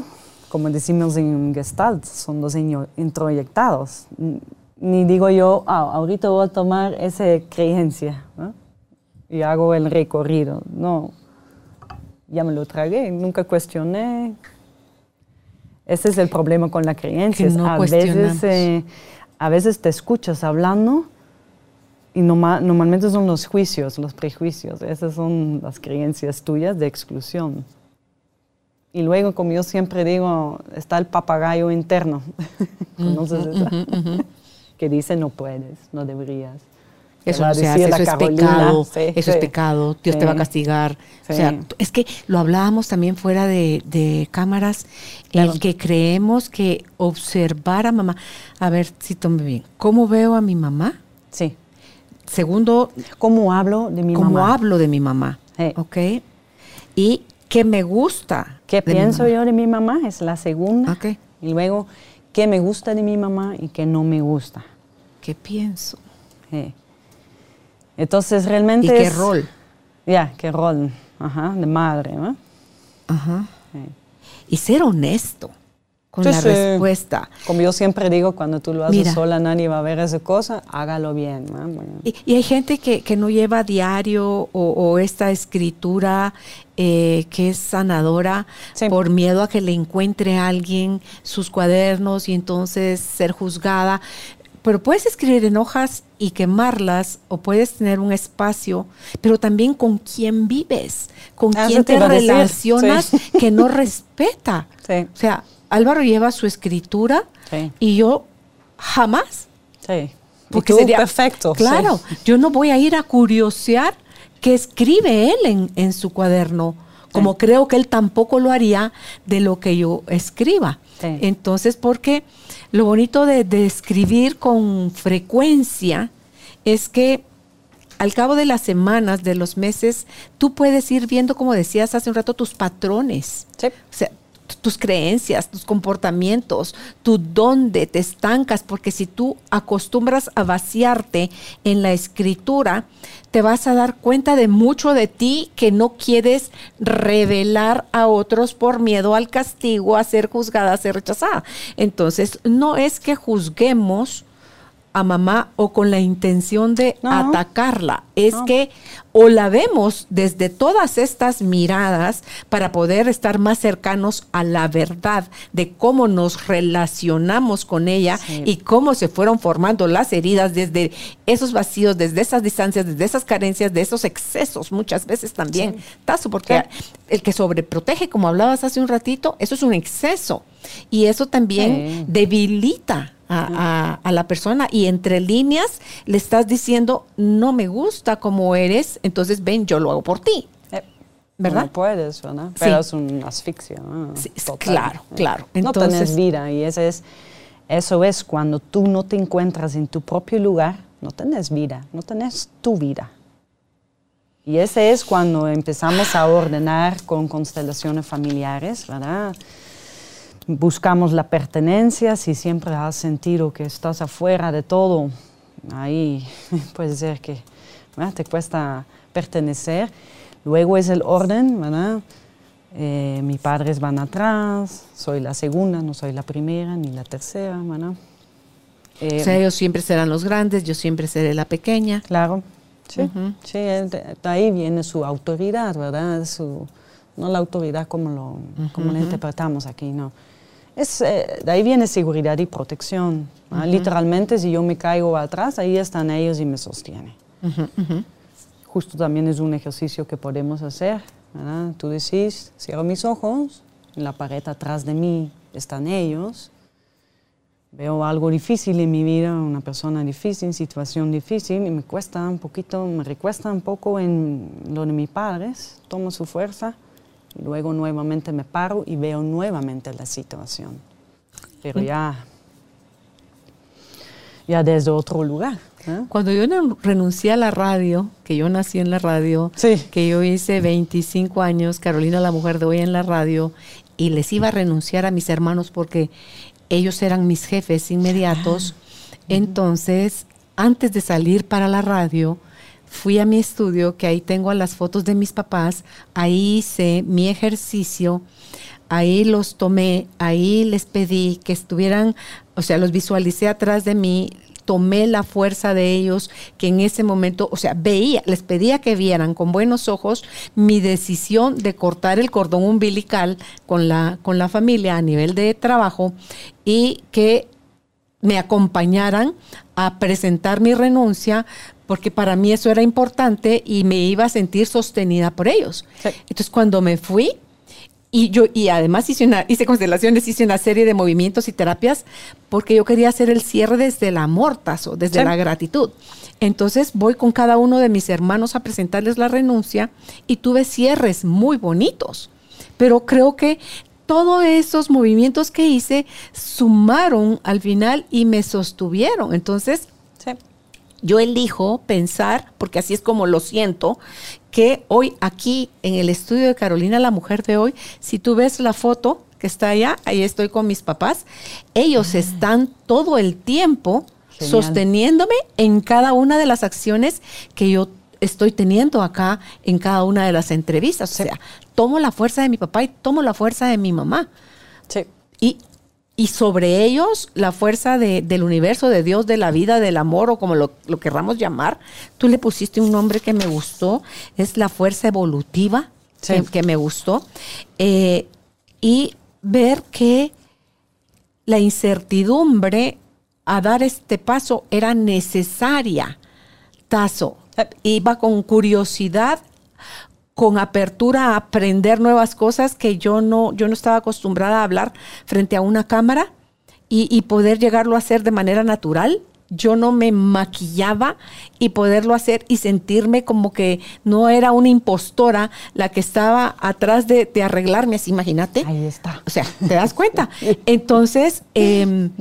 Como decimos en Gestalt, son dos introyectados. Ni digo yo, ah, ahorita voy a tomar esa creencia y hago el recorrido. No, ya me lo tragué, nunca cuestioné. Ese es el problema con la creencia. No a, veces, eh, a veces te escuchas hablando y norma- normalmente son los juicios, los prejuicios. Esas son las creencias tuyas de exclusión. Y luego, como yo siempre digo, está el papagayo interno. ¿Conoces esa? Que dice no puedes, no deberías. Eso no se hace, es Carolina. pecado, Sí, eso es pecado, Dios te va a castigar. O sea, es que lo hablábamos también fuera de, de cámaras, Claro. el que creemos que observar a mamá, a ver si tome bien, ¿cómo veo a mi mamá? Sí. Segundo, ¿Cómo hablo de mi ¿cómo mamá? hablo de mi mamá? Sí. ¿Ok? Y qué me gusta. ¿Qué pienso yo de mi mamá? Es la segunda. Ok. Y luego, ¿qué me gusta de mi mamá y qué no me gusta? ¿Qué pienso? Sí. Entonces, realmente. ¿Y qué es- rol? Ya, qué rol. Ajá, de madre, ¿no? Ajá. Sí. Y ser honesto con Sí, la sí. respuesta. Como yo siempre digo, cuando tú lo haces Mira. sola, nadie va a ver esa cosa, hágalo bien. Y, y hay gente que, que no lleva diario o, o esta escritura eh, que es sanadora Sí. por miedo a que le encuentre alguien sus cuadernos y entonces ser juzgada. Pero puedes escribir en hojas y quemarlas o puedes tener un espacio, pero también con quién vives, con Ah, quién te a relacionas sí. que no respeta. Sí. O sea, Álvaro lleva su escritura Sí. y yo jamás Sí. porque tú, sería perfecto. sí. Claro, yo no voy a ir a curiosear qué escribe él en, en su cuaderno, como Sí. creo que él tampoco lo haría de lo que yo escriba. Sí. Entonces, porque lo bonito de, de escribir con frecuencia es que al cabo de las semanas, de los meses, tú puedes ir viendo, como decías hace un rato, tus patrones. Sí. O sea, tus creencias, tus comportamientos, tu dónde te estancas, porque si tú acostumbras a vaciarte en la escritura, te vas a dar cuenta de mucho de ti que no quieres revelar a otros por miedo al castigo, a ser juzgada, a ser rechazada. Entonces, no es que juzguemos a mamá o con la intención de No. atacarla, es No. que o la vemos desde todas estas miradas para poder estar más cercanos a la verdad de cómo nos relacionamos con ella Sí. y cómo se fueron formando las heridas desde esos vacíos, desde esas distancias, desde esas carencias, de esos excesos muchas veces también. Tazo, porque el que sobreprotege, como hablabas hace un ratito, eso es un exceso y eso también Sí. debilita a, a- a la persona y entre líneas le estás diciendo, no me gusta como eres, entonces ven, yo lo hago por ti. Eh, ¿Verdad? No puedes, ¿verdad? Sí. Pero es una asfixia. ¿no? Sí, es- Total. claro, claro. no Entonces- tenés vida y ese es, eso es cuando tú no te encuentras en tu propio lugar, no tenés vida, no tenés tu vida. Y ese es cuando empezamos a ordenar con constelaciones familiares, ¿verdad? Buscamos la pertenencia, si siempre has sentido que estás afuera de todo, ahí puede ser que ¿verdad? te cuesta pertenecer. Luego es el orden, ¿verdad? Eh, mis padres van atrás, soy la segunda, no soy la primera ni la tercera, ¿verdad? Eh, O sea, ellos siempre serán los grandes, yo siempre seré la pequeña. Claro, sí, Ujú. sí, el de, ahí viene su autoridad, ¿verdad? Su, no la autoridad como, lo, como la interpretamos aquí, no. Es, eh, de ahí viene seguridad y protección. Literalmente, si yo me caigo atrás, ahí están ellos y me sostienen. Justo también es un ejercicio que podemos hacer. ¿verdad? Tú decís, cierro mis ojos, en la pared atrás de mí están ellos. Veo algo difícil en mi vida, una persona difícil, situación difícil, y me cuesta un poquito, me recuesta un poco en lo de mis padres, tomo su fuerza, luego nuevamente me paro y veo nuevamente la situación. Pero ya, ya desde otro lugar. ¿eh? Cuando yo renuncié a la radio, que yo nací en la radio, Sí. que yo hice 25 años, Carolina la mujer de hoy en la radio, y les iba a renunciar a mis hermanos porque ellos eran mis jefes inmediatos. Entonces, antes de salir para la radio, fui a mi estudio, que ahí tengo las fotos de mis papás, ahí hice mi ejercicio, ahí los tomé, ahí les pedí que estuvieran, o sea, los visualicé atrás de mí, tomé la fuerza de ellos, que en ese momento, o sea, veía, les pedía que vieran con buenos ojos mi decisión de cortar el cordón umbilical con la, con la familia a nivel de trabajo y que me acompañaran a presentar mi renuncia porque para mí eso era importante y me iba a sentir sostenida por ellos. Entonces cuando me fui, y yo, y además hice, una, hice constelaciones, hice una serie de movimientos y terapias porque yo quería hacer el cierre desde el amor, Tazo, desde la gratitud. Entonces voy con cada uno de mis hermanos a presentarles la renuncia y tuve cierres muy bonitos. Pero creo que todos esos movimientos que hice sumaron al final y me sostuvieron. Entonces, yo elijo pensar, porque así es como lo siento, que hoy aquí en el estudio de Carolina, la mujer de hoy, si tú ves la foto que está allá, ahí estoy con mis papás, ellos ah. están todo el tiempo sosteniéndome en cada una de las acciones que yo estoy teniendo acá en cada una de las entrevistas. O sea, tomo la fuerza de mi papá y tomo la fuerza de mi mamá. Sí. Y y sobre ellos la fuerza del universo, de Dios, de la vida, del amor o como lo, lo, querramos llamar. Tú le pusiste un nombre que me gustó, es la fuerza evolutiva que, me gustó. Eh, y ver que la incertidumbre a dar este paso era necesaria. Tazo, iba con curiosidad con apertura a aprender nuevas cosas que yo no, yo no estaba acostumbrada a hablar frente a una cámara y, poder llegarlo a hacer de manera natural. Yo no me maquillaba y poderlo hacer y sentirme como que no era una impostora la que estaba atrás de, arreglarme, así imagínate. Ahí está. O sea, ¿te das cuenta? Entonces, em,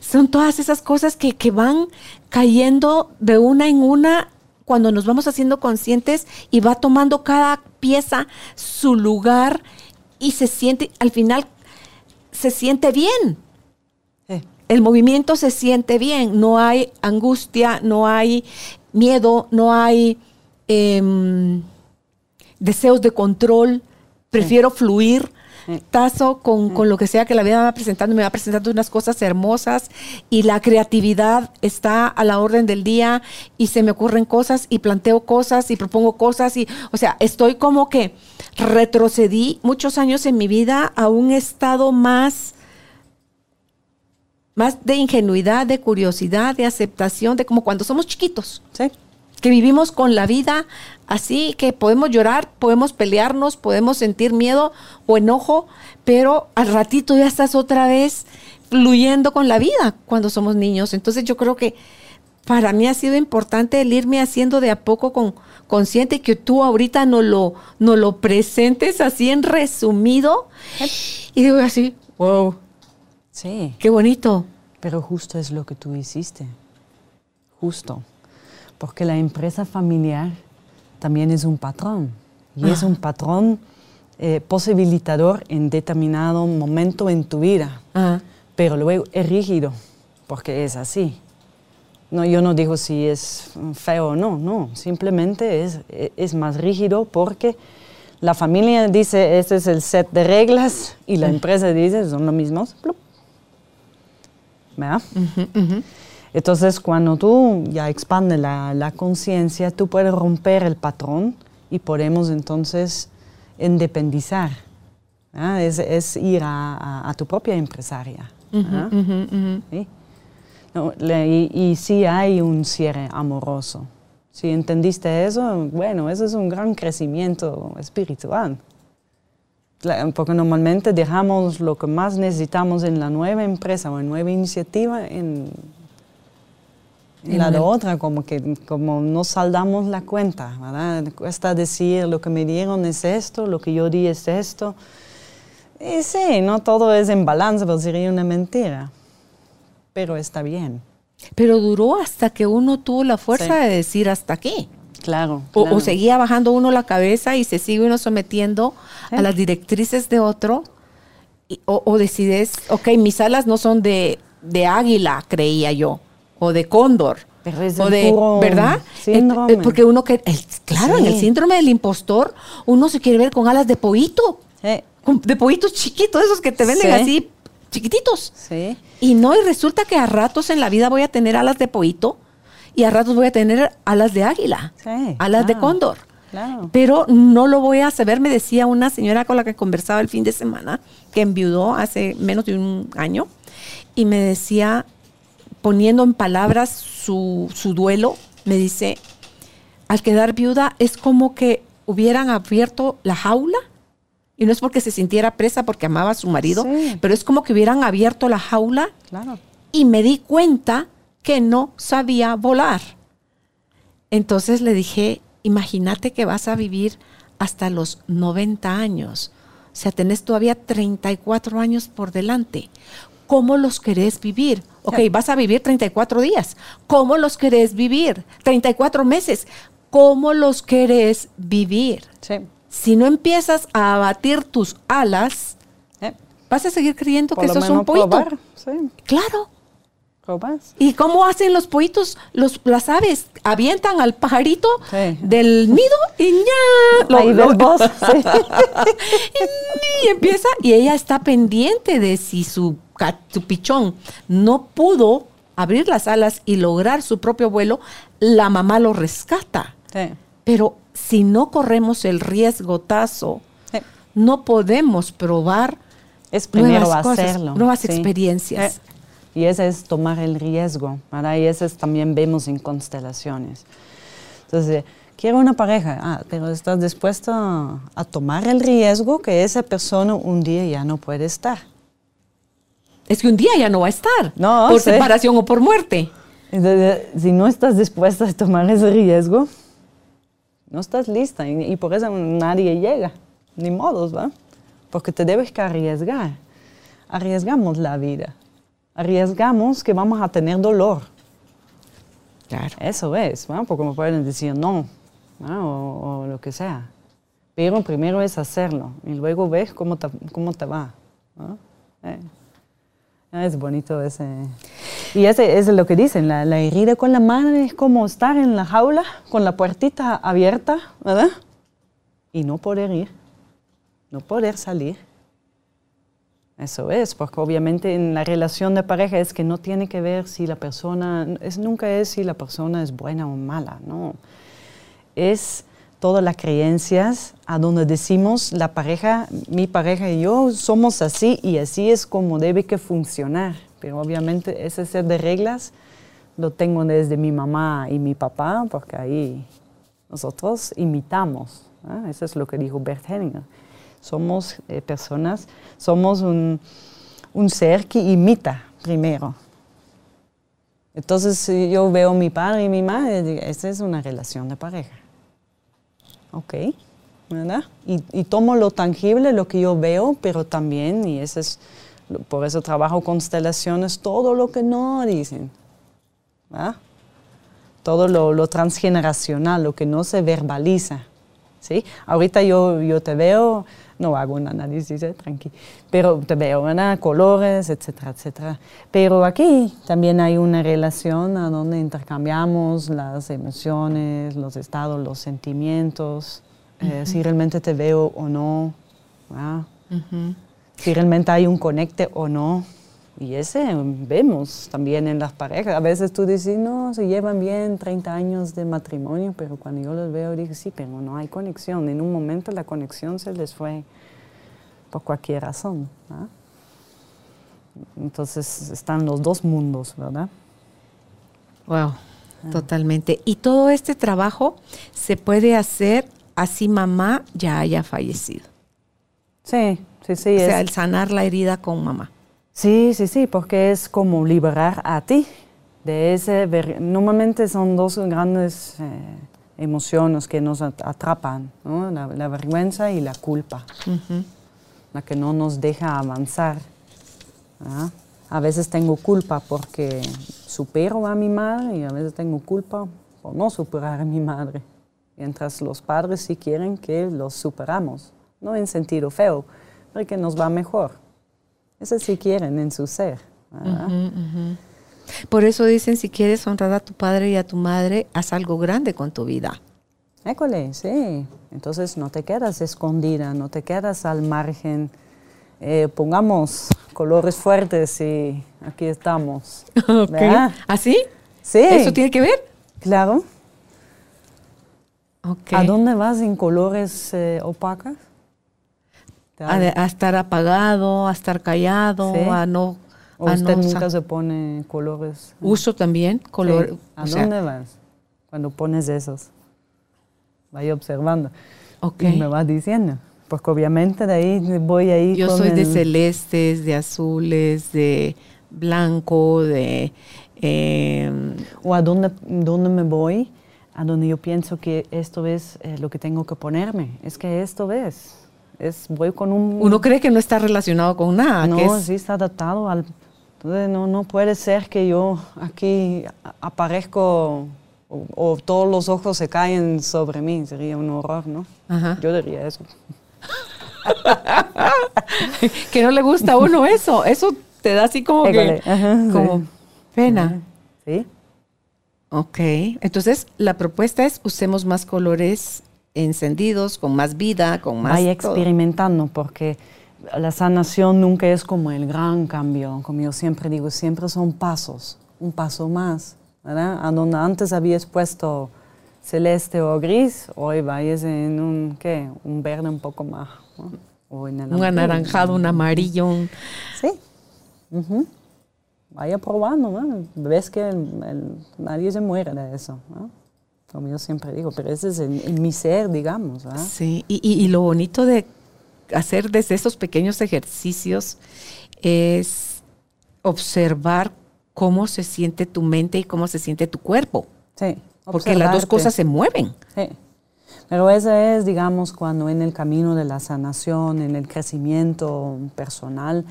son todas esas cosas que, que van cayendo de una en una cuando nos vamos haciendo conscientes y va tomando cada pieza su lugar y se siente, al final, se siente bien. El movimiento se siente bien, no hay angustia, no hay miedo, no hay em, deseos de control, prefiero fluir tazo con, con, lo que sea que la vida me va presentando, me va presentando unas cosas hermosas y la creatividad está a la orden del día y se me ocurren cosas y planteo cosas y propongo cosas y, o sea, estoy como que retrocedí muchos años en mi vida a un estado más más de ingenuidad, de curiosidad, de aceptación, de como cuando somos chiquitos. Sí que vivimos con la vida así, que podemos llorar, podemos pelearnos, podemos sentir miedo o enojo, pero al ratito ya estás otra vez fluyendo con la vida cuando somos niños. Entonces yo creo que para mí ha sido importante el irme haciendo de a poco con consciente que tú ahorita no lo, no lo presentes así en resumido. Y digo así, wow. Sí. Qué bonito. Pero justo es lo que tú hiciste. Justo porque la empresa familiar también es un patrón y es un ah. patrón eh, posibilitador en determinado momento en tu vida, ah. pero luego es rígido porque es así. No, yo no digo si es feo o no, no, simplemente es, es más rígido porque la familia dice este es el set de reglas y la empresa dice son los mismos. ¿Verdad? Entonces, cuando tú ya expandes la, conciencia, tú puedes romper el patrón y podemos entonces independizar. ¿ah? Es, ir a, tu propia empresaria. ¿ah? y, sí hay un cierre amoroso. Si entendiste eso, bueno, eso es un gran crecimiento espiritual. Porque normalmente dejamos lo que más necesitamos en la nueva empresa o en nueva iniciativa en y la otra, como que como no saldamos la cuenta, ¿verdad? Cuesta decir lo que me dieron es esto, lo que yo di es esto. Y sí, no todo es en balance, pero sería una mentira. Pero está bien. Pero duró hasta que uno tuvo la fuerza de decir hasta aquí. Claro, O, seguía bajando uno la cabeza y se sigue uno sometiendo a las directrices de otro. o, o, decides, ok, mis alas no son de, de águila, creía yo o de cóndor. o de, ¿verdad? Síndrome. Eh, porque uno que, claro, en el síndrome del impostor, uno se quiere ver con alas de pollito. De pollitos chiquitos, esos que te venden así chiquititos. Sí. Y no, y resulta que a ratos en la vida voy a tener alas de pollito y a ratos voy a tener alas de águila, Sí, alas de cóndor. Claro. Pero no lo voy a saber, me decía una señora con la que conversaba el fin de semana, que enviudó hace menos de un año, y me decía, poniendo en palabras su, su duelo, me dice, al quedar viuda es como que hubieran abierto la jaula, y no es porque se sintiera presa porque amaba a su marido, Sí. pero es como que hubieran abierto la jaula Claro. y me di cuenta que no sabía volar. Entonces le dije, imagínate que vas a vivir hasta los 90 años. O sea, tenés todavía 34 años por delante. ¿Cómo los querés vivir? Ok, vas a vivir 34 días. ¿Cómo los querés vivir? 34 meses. ¿Cómo los querés vivir? Sí. Si no empiezas a abatir tus alas, Eh, vas a seguir creyendo Por que sos un pollito. Sí, Claro. ¿Y cómo hacen los pollitos? Los, las aves avientan al pajarito Sí. del nido y ya. lo- Ahí lo- ves vos. Sí. y empieza, y ella está pendiente de si su, ca- su pichón no pudo abrir las alas y lograr su propio vuelo, la mamá lo rescata. Sí. Pero si no corremos el riesgotazo, Sí. no podemos probar Es primero nuevas cosas, hacerlo. nuevas sí. experiencias. Eh, Y ese es tomar el riesgo, ¿verdad? Y ese es también vemos en constelaciones. Entonces, quiero una pareja, ah, pero estás dispuesto a, a tomar el riesgo que esa persona un día ya no puede estar. Es que un día ya no va a estar. No, por separación o por muerte. Entonces, si no estás dispuesta a tomar ese riesgo, no estás lista y, y por eso nadie llega, ni modos, ¿va? Porque te debes que arriesgar. Arriesgamos la vida. Arriesgamos que vamos a tener dolor. Claro. Eso es, ¿va? Porque me pueden decir no, ¿va? o, o lo que sea. Pero primero es hacerlo y luego ves cómo te, cómo te va. ¿va? Eh. Es bonito ese. Y ese es lo que dicen, la, la herida con la madre es como estar en la jaula con la puertita abierta, ¿verdad? Y no poder ir, no poder salir. Eso es, porque obviamente en la relación de pareja es que no tiene que ver si la persona, es, nunca es si la persona es buena o mala, no. Es todas las creencias a donde decimos la pareja, mi pareja y yo somos así y así es como debe que funcionar. Pero obviamente ese set de reglas lo tengo desde mi mamá y mi papá, porque ahí nosotros imitamos. ¿ah? Eso es lo que dijo Bert Hellinger. Somos eh, personas, somos un, un ser que imita primero. Entonces, yo veo a mi padre y mi madre, esta es una relación de pareja. Ok, ¿verdad? Y, tomo lo tangible, lo que yo veo, pero también, y ese es, por eso trabajo constelaciones, todo lo que no dicen. ¿verdad? Todo lo transgeneracional, lo que no se verbaliza. ¿Sí? Ahorita yo, yo te veo, no hago un análisis, eh, tranqui, pero te veo, ¿verdad? Colores, etcétera, etcétera. Pero aquí también hay una relación a donde intercambiamos las emociones, los estados, los sentimientos, eh, si realmente te veo o no, ¿verdad? si realmente hay un conecte o no. Y ese vemos también en las parejas. A veces tú dices, no, se llevan bien 30 años de matrimonio, pero cuando yo los veo digo, sí, pero no hay conexión. En un momento la conexión se les fue por cualquier razón. ¿ah? Entonces están los dos mundos, ¿verdad? Wow, totalmente. Y todo este trabajo se puede hacer así mamá ya haya fallecido. Sí, sí, sí. o sea, es- el sanar la herida con mamá. Sí, sí, sí, porque es como liberar a ti de ese... Normalmente son dos grandes eh, emociones que nos at- atrapan, ¿no? la, la vergüenza y la culpa, la que no nos deja avanzar. ¿ah? A veces tengo culpa porque supero a mi madre y a veces tengo culpa por no superar a mi madre. Mientras los padres sí quieren que los superamos, no en sentido feo, pero que nos va mejor. Eso sí quieren en su ser. ¿verdad? Por eso dicen, si quieres honrar a tu padre y a tu madre, haz algo grande con tu vida. École, sí. Entonces no te quedas escondida, no te quedas al margen. eh, pongamos colores fuertes y aquí estamos. Okay. ¿Así? ¿Ah, sí. ¿Eso tiene que ver? Claro. Okay. ¿A dónde vas en colores eh, opacas? A, de- a estar apagado, a estar callado, Sí. a no... ¿O a usted no nunca se pone colores? Uso también color... Sí. ¿A sea, dónde vas cuando pones esos? Vaya observando. ok. Y me vas diciendo. Porque obviamente de ahí voy ahí Yo con soy de el- celestes, de azules, de blanco, de... eh, O a dónde, dónde me voy, a donde yo pienso que esto es eh, lo que tengo que ponerme. Es que esto es. Es voy con un... uno cree que no está relacionado con nada. no, que es- sí está adaptado al... Entonces no, no puede ser que yo aquí aparezco o, o todos los ojos se caen sobre mí. Sería un horror, ¿no? Ajá. Yo diría eso. que no le gusta a uno eso. Eso te da así como que... Sí. como pena. ¿Sí? Ok, entonces la propuesta es usemos más colores encendidos, con más vida, con más... Vaya todo. experimentando, porque la sanación nunca es como el gran cambio, como yo siempre digo, siempre son pasos, un paso más, ¿verdad? A donde antes habías puesto celeste o gris, hoy vayas en un, ¿qué? Un verde un poco más. ¿no? O en el Un anaranjado, un amarillo, un- Sí. Ujú. Vaya probando, ¿no? Ves que el- el- nadie se muere de eso, ¿no? Como yo siempre digo, pero ese es en, en mi ser, digamos, ¿verdad? Sí, y, y- y lo bonito de hacer desde esos pequeños ejercicios es observar cómo se siente tu mente y cómo se siente tu cuerpo, Sí. porque las dos cosas se mueven. Sí. Pero ese es, digamos, cuando en el camino de la sanación, en el crecimiento personal,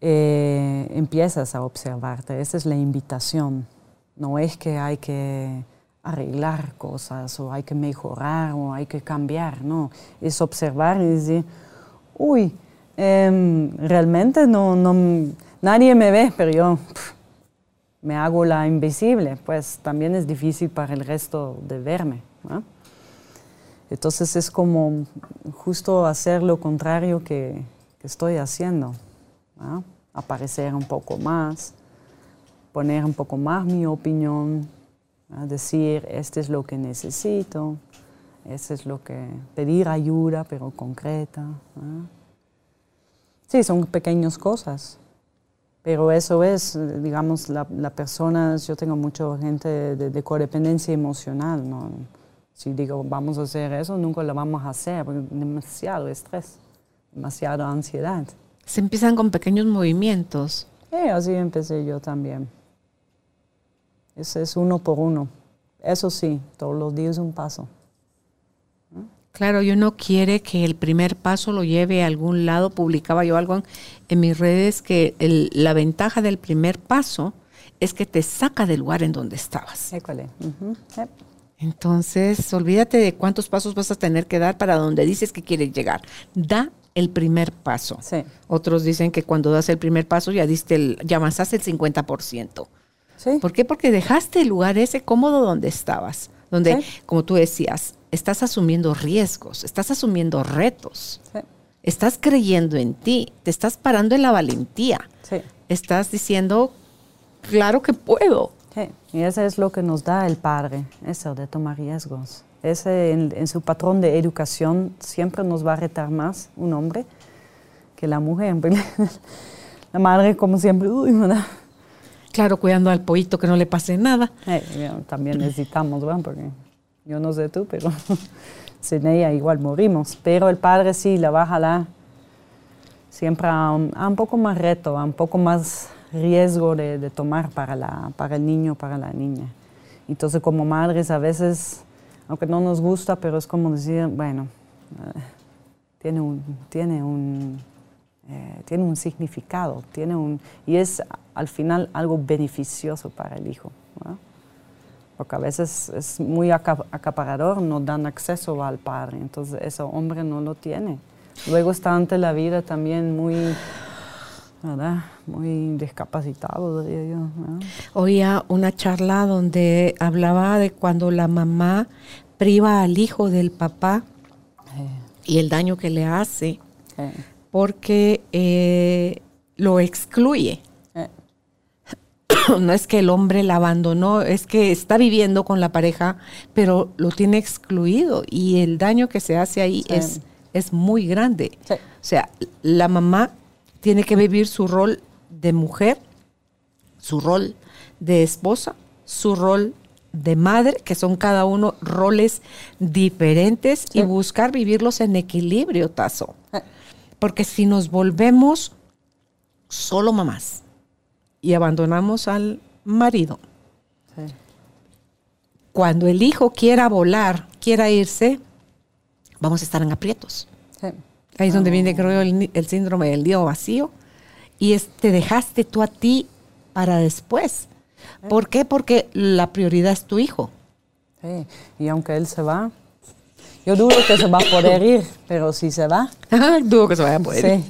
eh, empiezas a observarte. Esa es la invitación. No es que hay que arreglar cosas o hay que mejorar o hay que cambiar, no. Es observar y decir, uy, em, realmente no, no, nadie me ve, pero yo pf, me hago la invisible, pues también es difícil para el resto de verme. ¿no? Entonces es como justo hacer lo contrario que, que estoy haciendo. ¿no? Aparecer un poco más, poner un poco más mi opinión, decir, este es lo que necesito, este es lo que... pedir ayuda, pero concreta. Sí, son pequeñas cosas. Pero eso es, digamos, la, la persona, yo tengo mucha gente de, de codependencia emocional, ¿no? Si digo, vamos a hacer eso, nunca lo vamos a hacer, porque demasiado estrés, demasiada ansiedad. Se empiezan con pequeños movimientos. Y así empecé yo también. Ese es uno por uno. Eso sí, todos los días un paso. Claro, y uno quiere que el primer paso lo lleve a algún lado. Publicaba yo algo en, en mis redes que el- la ventaja del primer paso es que te saca del lugar en donde estabas. École. Entonces, olvídate de cuántos pasos vas a tener que dar para donde dices que quieres llegar. Da el primer paso. Sí. Otros dicen que cuando das el primer paso ya diste el, ya avanzaste el 50%. Sí. ¿Por qué? Porque dejaste el lugar ese cómodo donde estabas, donde, Sí. como tú decías, estás asumiendo riesgos, estás asumiendo retos, Sí. estás creyendo en ti, te estás parando en la valentía, Sí. estás diciendo, claro que puedo. Sí, y eso es lo que nos da el padre, eso de tomar riesgos. Ese en, en su patrón de educación siempre nos va a retar más un hombre que la mujer. La madre, como siempre, uy, ¿verdad? Claro, cuidando al pollito que no le pase nada. Eh, también necesitamos, ¿verdad? Porque yo no sé tú, pero sin ella igual morimos. Pero el padre sí la va a siempre a un, poco más reto, a un poco más riesgo de, de tomar para, la, para el niño, para la niña. Entonces como madres a veces, aunque no nos gusta, pero es como decir, bueno, eh, tiene un, tiene un, eh, tiene un significado, tiene un, y es al final algo beneficioso para el hijo. Porque a veces es muy aca- acaparador, no dan acceso al padre, entonces ese hombre no lo tiene. Luego está ante la vida también muy, ¿verdad? Muy discapacitado, diría yo. ¿no? Oía una charla donde hablaba de cuando la mamá priva al hijo del papá y el daño que le hace, porque eh, lo excluye. No es que el hombre la abandonó, es que está viviendo con la pareja, pero lo tiene excluido y el daño que se hace ahí Sí. es, es muy grande. Sí. O sea, la mamá tiene que vivir su rol de mujer, su rol de esposa, su rol de madre, que son cada uno roles diferentes y buscar vivirlos en equilibrio, Tazo. Porque si nos volvemos solo mamás y abandonamos al marido, sí. cuando el hijo quiera volar, quiera irse, vamos a estar en aprietos. sí. Ahí es donde viene, creo yo, el, el síndrome del nido vacío. Y es, te dejaste tú a ti para después. ¿Por qué? Porque la prioridad es tu hijo. Sí, y aunque él se va, yo dudo que se va a poder ir, pero si se va, Dudo que se vaya a poder. ir.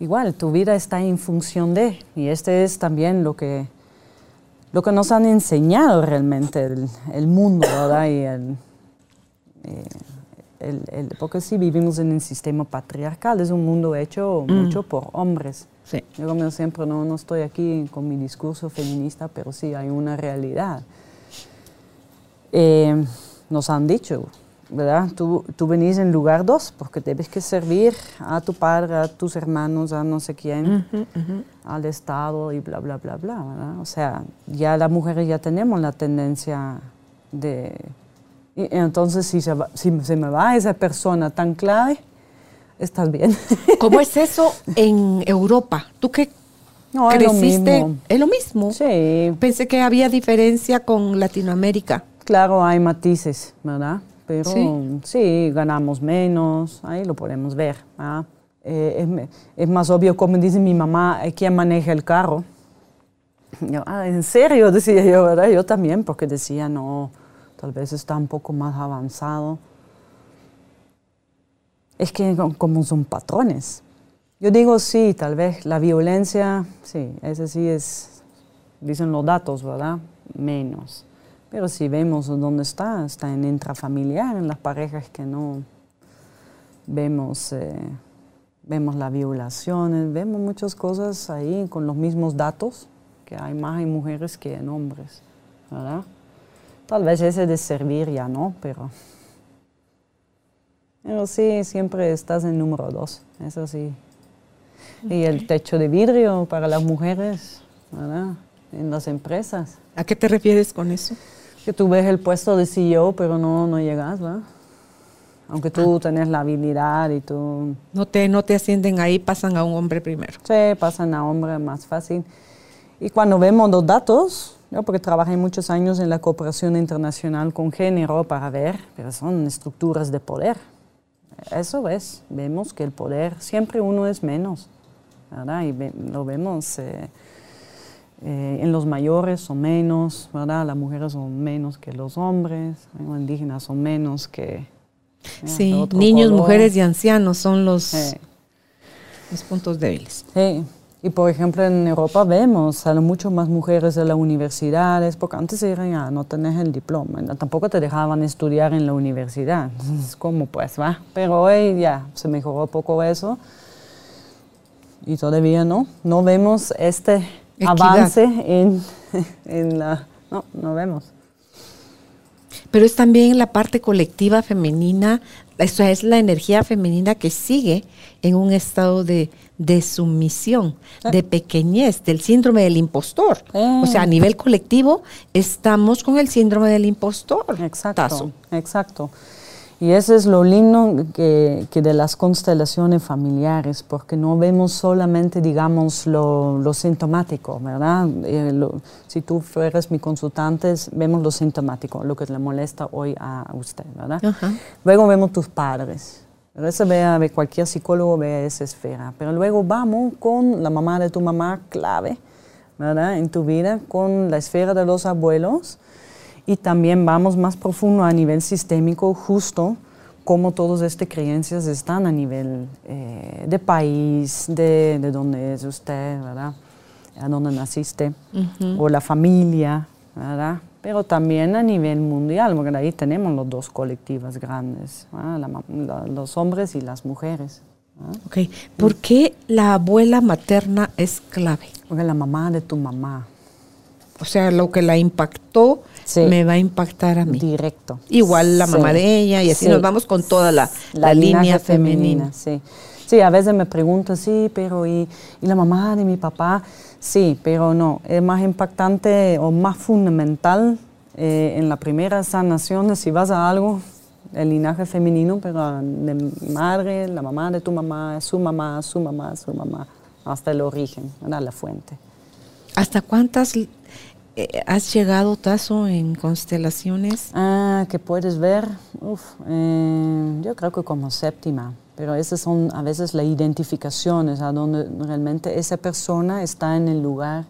Igual, tu vida está en función de, y este es también lo que, lo que nos han enseñado realmente el, el mundo, ¿verdad? Y el, eh, el- el- porque sí vivimos en un sistema patriarcal, es un mundo hecho mucho por hombres. Sí. Yo como siempre no, no estoy aquí con mi discurso feminista, pero sí hay una realidad. Eh, nos han dicho, ¿verdad? Tú, tú venís en lugar dos porque debes que servir a tu padre, a tus hermanos, a no sé quién, al Estado y bla, bla, bla, bla, ¿verdad? O sea, ya las mujeres ya tenemos la tendencia de... y- entonces, si se, va- si se me va esa persona tan clave, estás bien. ¿Cómo es eso en Europa? ¿Tú qué No, es lo creciste? mismo. Es lo mismo. Sí, Pensé que había diferencia con Latinoamérica. Claro, hay matices, ¿verdad? Pero Sí. sí, ganamos menos, ahí lo podemos ver. ¿verdad? Eh, es, es más obvio, como dice mi mamá, eh, ¿quién maneja el carro? Yo, ah, ¿en serio? Decía yo, ¿verdad? Yo también, porque decía, no, tal vez está un poco más avanzado. Es que co- como son patrones. Yo digo, sí, tal vez la violencia, sí, ese sí es, dicen los datos, ¿verdad? Menos. Pero si vemos dónde está, está en intrafamiliar, en las parejas que no vemos, eh, vemos las violaciones, vemos muchas cosas ahí con los mismos datos, que hay más en mujeres que en hombres, ¿verdad? Tal vez ese de servir ya no, pero, pero sí, siempre estás en número dos, eso sí. Y el techo de vidrio para las mujeres, ¿verdad? En las empresas. ¿A qué te refieres con eso? Que tú ves el puesto de CEO, pero no, no llegas, ¿verdad? Aunque tú tenés la habilidad y tú... No te, no te ascienden ahí, pasan a un hombre primero. Sí, pasan a hombre más fácil. Y cuando vemos los datos, yo porque trabajé muchos años en la cooperación internacional con género para ver, pero son estructuras de poder. Eso es, vemos que el poder, siempre uno es menos, ¿verdad? Y ve- lo vemos eh, eh, en los mayores son menos, ¿verdad? Las mujeres son menos que los hombres, los indígenas son menos que... de Sí, niños, color. mujeres y ancianos son los, Sí. los puntos débiles. Sí, y por ejemplo en Europa vemos, salen mucho más mujeres de las universidades, porque antes eran, ya, no tenés el diploma, tampoco te dejaban estudiar en la universidad, entonces, ¿cómo pues va? Pero hoy ya se mejoró un poco eso, y todavía no, no vemos este Equidad. avance en, en la... No, no vemos. Pero es también la parte colectiva femenina, eso es la energía femenina que sigue en un estado de, de sumisión, Ah. de pequeñez, del síndrome del impostor. Ah. O sea, a nivel colectivo estamos con el síndrome del impostor. Exacto, Tazo. exacto. Y eso es lo lindo que, que de las constelaciones familiares, porque no vemos solamente, digamos, lo, lo sintomático, ¿verdad? Eh, lo- si tú fueras mi consultante, vemos lo sintomático, lo que le molesta hoy a usted, ¿verdad? Ajá. Luego vemos tus padres. Eso ve a ve cualquier psicólogo ve esa esfera. Pero luego vamos con la mamá de tu mamá clave, ¿verdad? En tu vida, con la esfera de los abuelos. Y también vamos más profundo a nivel sistémico, justo cómo todas estas creencias están a nivel eh, de país, de, de dónde es usted, ¿verdad? A dónde naciste, o la familia, ¿verdad? Pero también a nivel mundial, porque ahí tenemos los dos colectivos grandes, ¿verdad? La la- los hombres y las mujeres. Ok, ¿por qué la abuela materna es clave? Porque la mamá de tu mamá. O sea, lo que la impactó Sí. me va a impactar a mí. Directo. Igual la Sí. mamá de ella y así Sí. nos vamos con toda la, la, línea femenina. Sí. sí, a veces me pregunto, sí, pero ¿y, y la mamá de mi papá? Sí, pero no, es más impactante o más fundamental eh, en la primera sanación, si vas a algo, el linaje femenino, pero de madre, la mamá de tu mamá, su mamá, su mamá, su mamá, hasta el origen, ¿verdad? la fuente. ¿Hasta cuántas has llegado, Tazo, en constelaciones? Ah, que puedes ver, uf, eh, yo creo que como séptima, pero esas son a veces las identificaciones a donde realmente esa persona está en el lugar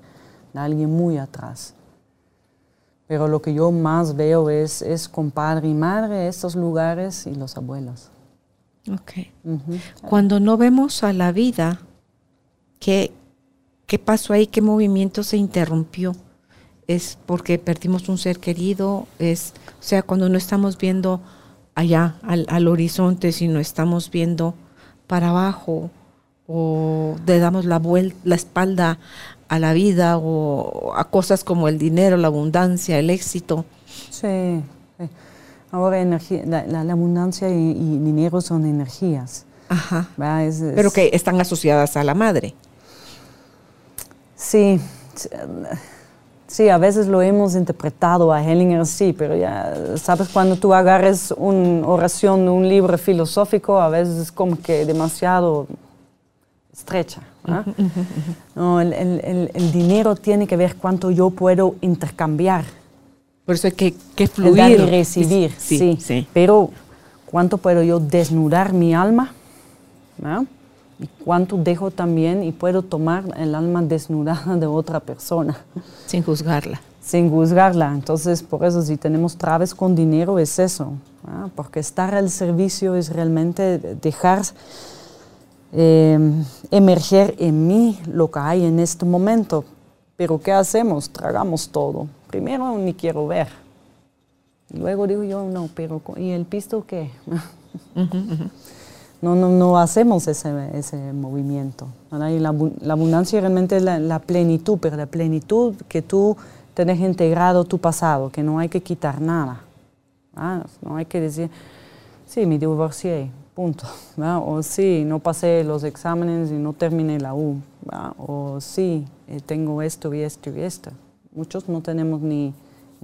de alguien muy atrás. Pero lo que yo más veo es, es con padre y madre, estos lugares y los abuelos. Ok. Cuando no vemos a la vida, ¿qué, qué pasó ahí? ¿Qué movimiento se interrumpió? ¿Es porque perdimos un ser querido? Es, o sea, cuando no estamos viendo allá, al, al horizonte, sino estamos viendo para abajo, o le damos la, vuel- la espalda a la vida, o a cosas como el dinero, la abundancia, el éxito. Sí, sí. Ahora energía, la, la- la abundancia y, y dinero son energías. Ajá. Pero que están asociadas a la madre. Sí, sí, a veces lo hemos interpretado a Hellinger, sí, pero ya sabes, cuando tú agarres una oración de un libro filosófico, a veces es como que demasiado estrecha. ¿ah? No, el, el- el- dinero tiene que ver cuánto yo puedo intercambiar, Por eso hay que, que fluir. dar y recibir, Sí, sí, sí. Pero cuánto puedo yo desnudar mi alma, ¿no? Y cuánto dejo también y puedo tomar el alma desnudada de otra persona. Sin juzgarla. sin juzgarla. Entonces, por eso si tenemos traves con dinero es eso, ¿ah? porque estar al servicio es realmente dejar eh, emerger en mí lo que hay en este momento. Pero ¿qué hacemos? Tragamos todo. Primero ni quiero ver. Y luego digo yo, no, pero ¿y el pisto qué? No, no, no hacemos ese, ese movimiento. Y la, abu- la abundancia realmente es la, plenitud, pero la plenitud que tú tenés integrado tu pasado, que no hay que quitar nada. No hay que decir, sí, me divorcié, punto. O sí, no pasé los exámenes y no terminé la U. O sí, eh, tengo esto y esto y esto. Muchos no tenemos ni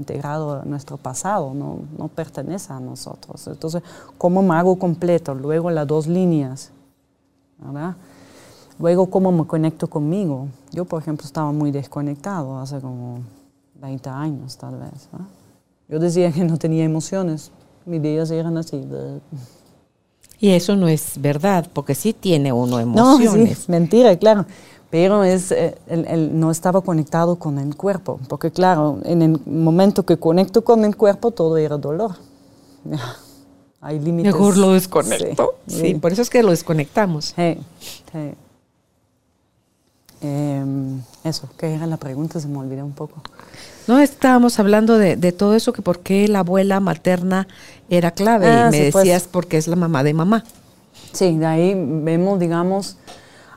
integrado nuestro pasado, no, no pertenece a nosotros. Entonces, como mago completo, luego las dos líneas, ¿verdad? Luego, cómo me conecto conmigo. Yo, por ejemplo, estaba muy desconectado hace como 20 años, tal vez. ¿verdad? Yo decía que no tenía emociones. Mis días eran así. Y eso no es verdad, porque sí tiene uno No, emociones. sí, mentira, claro. Pero es, eh, el- el- no estaba conectado con el cuerpo, porque claro, en el momento que conecto con el cuerpo, todo era dolor. Hay límites. Mejor lo desconecto. Sí, Sí, por eso es que lo desconectamos. Em, eso, ¿qué era la pregunta? Se me olvidó un poco. No estábamos hablando de, de todo eso, que por qué la abuela materna era clave. Ah, y me sí, pues. decías porque es la mamá de mamá. Sí, de ahí vemos, digamos,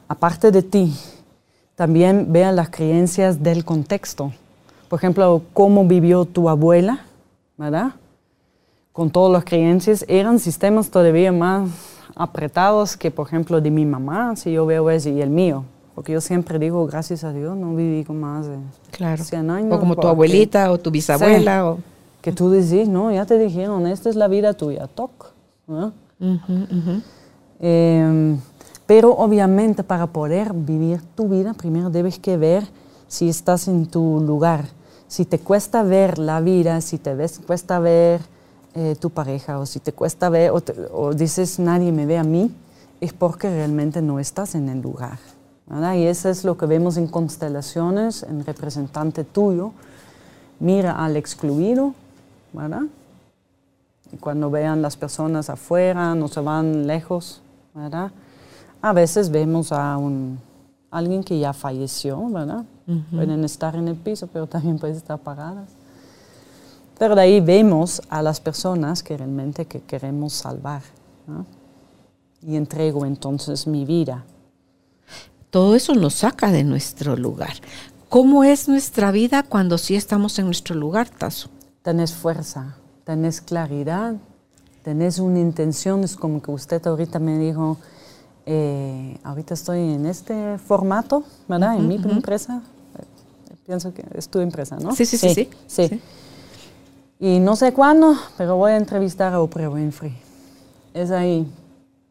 aparte de ti, también vean las creencias del contexto. Por ejemplo, cómo vivió tu abuela, ¿verdad? Con todas las creencias, eran sistemas todavía más apretados que, por ejemplo, de mi mamá, si yo veo eso, y el mío. Porque yo siempre digo, gracias a Dios, no viví con más de Claro. 100 años. O como tu abuelita o tu bisabuela. o- Que tú decís, no, ya te dijeron, esta es la vida tuya, toc. ¿no? Eh, pero obviamente para poder vivir tu vida, primero debes que ver si estás en tu lugar. Si te cuesta ver la vida, si te ves, cuesta ver eh, tu pareja, o si te cuesta ver, o, te- o dices nadie me ve a mí, es porque realmente no estás en el lugar. ¿verdad? Y eso es lo que vemos en constelaciones, en representante tuyo. Mira al excluido, ¿verdad? Y cuando vean las personas afuera, no se van lejos, ¿verdad? A veces vemos a un, alguien que ya falleció, ¿verdad? Pueden estar en el piso, pero también pueden estar paradas. Pero de ahí vemos a las personas que realmente que queremos salvar. ¿no? y entrego entonces mi vida. Todo eso nos saca de nuestro lugar. ¿Cómo es nuestra vida cuando sí estamos en nuestro lugar, Tazo? Tenés fuerza, tenés claridad, tenés una intención, es como que usted ahorita me dijo, eh, ahorita estoy en este formato, ¿verdad? en mi empresa. Eh, pienso que es tu empresa, ¿no? Sí, sí, sí. sí, sí. Y no sé cuándo, pero voy a entrevistar a Oprah Winfrey. Es ahí.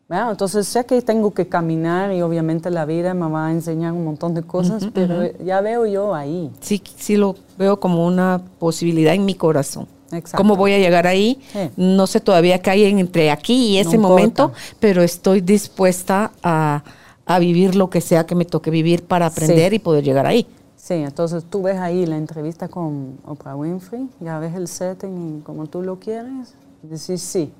Entonces sé que tengo que caminar y obviamente la vida me va a enseñar un montón de cosas, pero ya veo yo ahí. Sí, sí lo veo como una posibilidad en mi corazón. ¿Cómo voy a llegar ahí? No sé todavía qué hay entre aquí y ese momento, pero estoy dispuesta a, vivir lo que sea que me toque vivir para aprender y poder llegar ahí. Sí, entonces tú ves ahí la entrevista con Oprah Winfrey, ya ves el setting como tú lo quieres, y decís sí.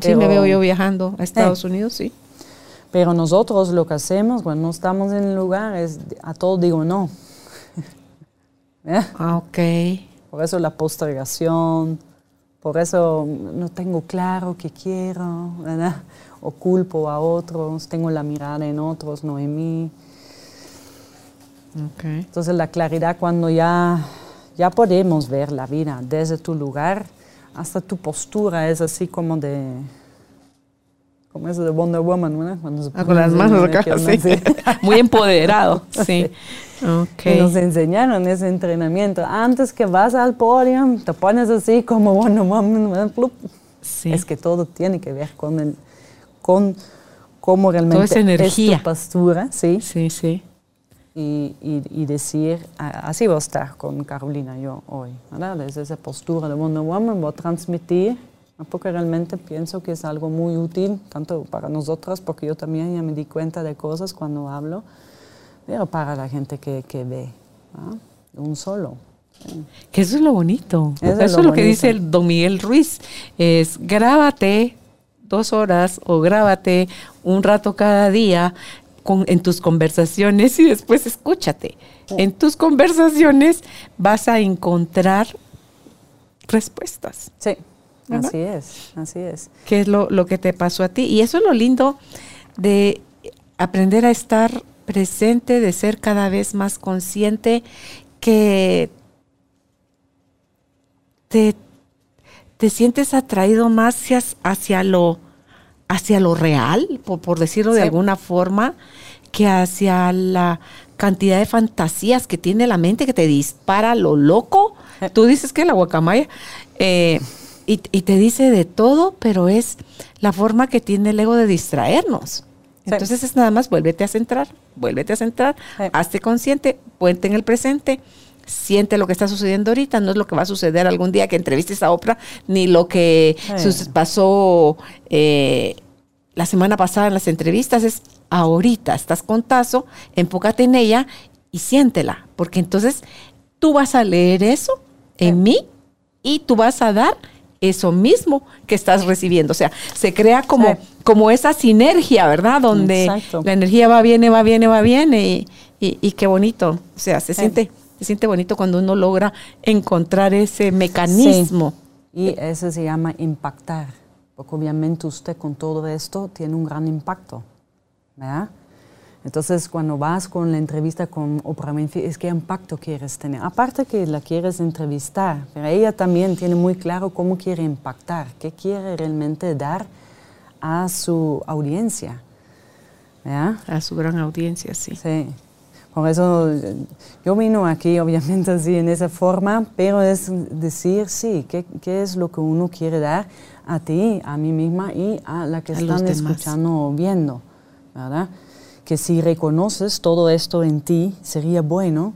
Sí, me veo yo viajando a Estados Unidos, sí. Pero nosotros lo que hacemos cuando no estamos en el lugar es a todo digo no. ¿Eh? Ah, ok. Por eso la postergación, por eso no tengo claro qué quiero, ¿verdad? O culpo a otros, tengo la mirada en otros, no en mí. Okay. Entonces la claridad cuando ya, ya podemos ver la vida desde tu lugar, hasta tu postura es así como de, como eso de Wonder Woman, ¿verdad? Ah, con las manos acá, sí. Muy empoderado, sí. Okay. nos enseñaron ese entrenamiento. Antes que vas al podio, te pones así como Wonder Woman, sí. es que todo tiene que ver con, el, con cómo realmente esa energía. es tu postura, ¿sí? Sí, sí. Y, y, decir, así voy a estar con Carolina yo hoy, ¿verdad? Desde esa postura de Wonder Woman voy a transmitir porque realmente pienso que es algo muy útil, tanto para nosotras, porque yo también ya me di cuenta de cosas cuando hablo, pero para la gente que, que ve, un solo. Que eso es lo bonito. Eso, es lo, que dice el don Miguel Ruiz. Es grábate dos horas o grábate un rato cada día con, en tus conversaciones y después escúchate. En tus conversaciones vas a encontrar respuestas. Sí. Así es, así es. ¿Qué es lo, que te pasó a ti? Y eso es lo lindo de aprender a estar presente, de ser cada vez más consciente que te, te sientes atraído más hacia, hacia, lo, hacia lo real, por, decirlo de alguna forma, que hacia la cantidad de fantasías que tiene la mente que te dispara lo loco. Tú dices que la guacamaya, eh, y, te dice de todo, pero es la forma que tiene el ego de distraernos. Entonces es nada más, vuélvete a centrar, vuélvete a centrar, hazte consciente, puente en el presente, siente lo que está sucediendo ahorita, no es lo que va a suceder algún día que entrevistes a Oprah, ni lo que pasó eh, la semana pasada en las entrevistas, es ahorita, estás con Tazo, enfócate en ella y siéntela, porque entonces tú vas a leer eso en mí y tú vas a dar eso mismo que estás recibiendo. O sea, se crea como, como esa sinergia, ¿verdad? Donde la energía va, viene, va, viene, va, viene y, y, qué bonito. O sea, se, siente, se siente bonito cuando uno logra encontrar ese mecanismo. Y eso se llama impactar, porque obviamente usted con todo esto tiene un gran impacto, ¿verdad? Entonces, cuando vas con la entrevista con Oprah Winfrey, es qué impacto quieres tener. Aparte que la quieres entrevistar, pero ella también tiene muy claro cómo quiere impactar, qué quiere realmente dar a su audiencia. A su gran audiencia, sí. Sí. Por eso yo vino aquí, obviamente, así en esa forma, pero es decir, sí, qué, qué es lo que uno quiere dar a ti, a mí misma y a la que están escuchando o viendo, ¿verdad? Que si reconoces todo esto en ti, sería bueno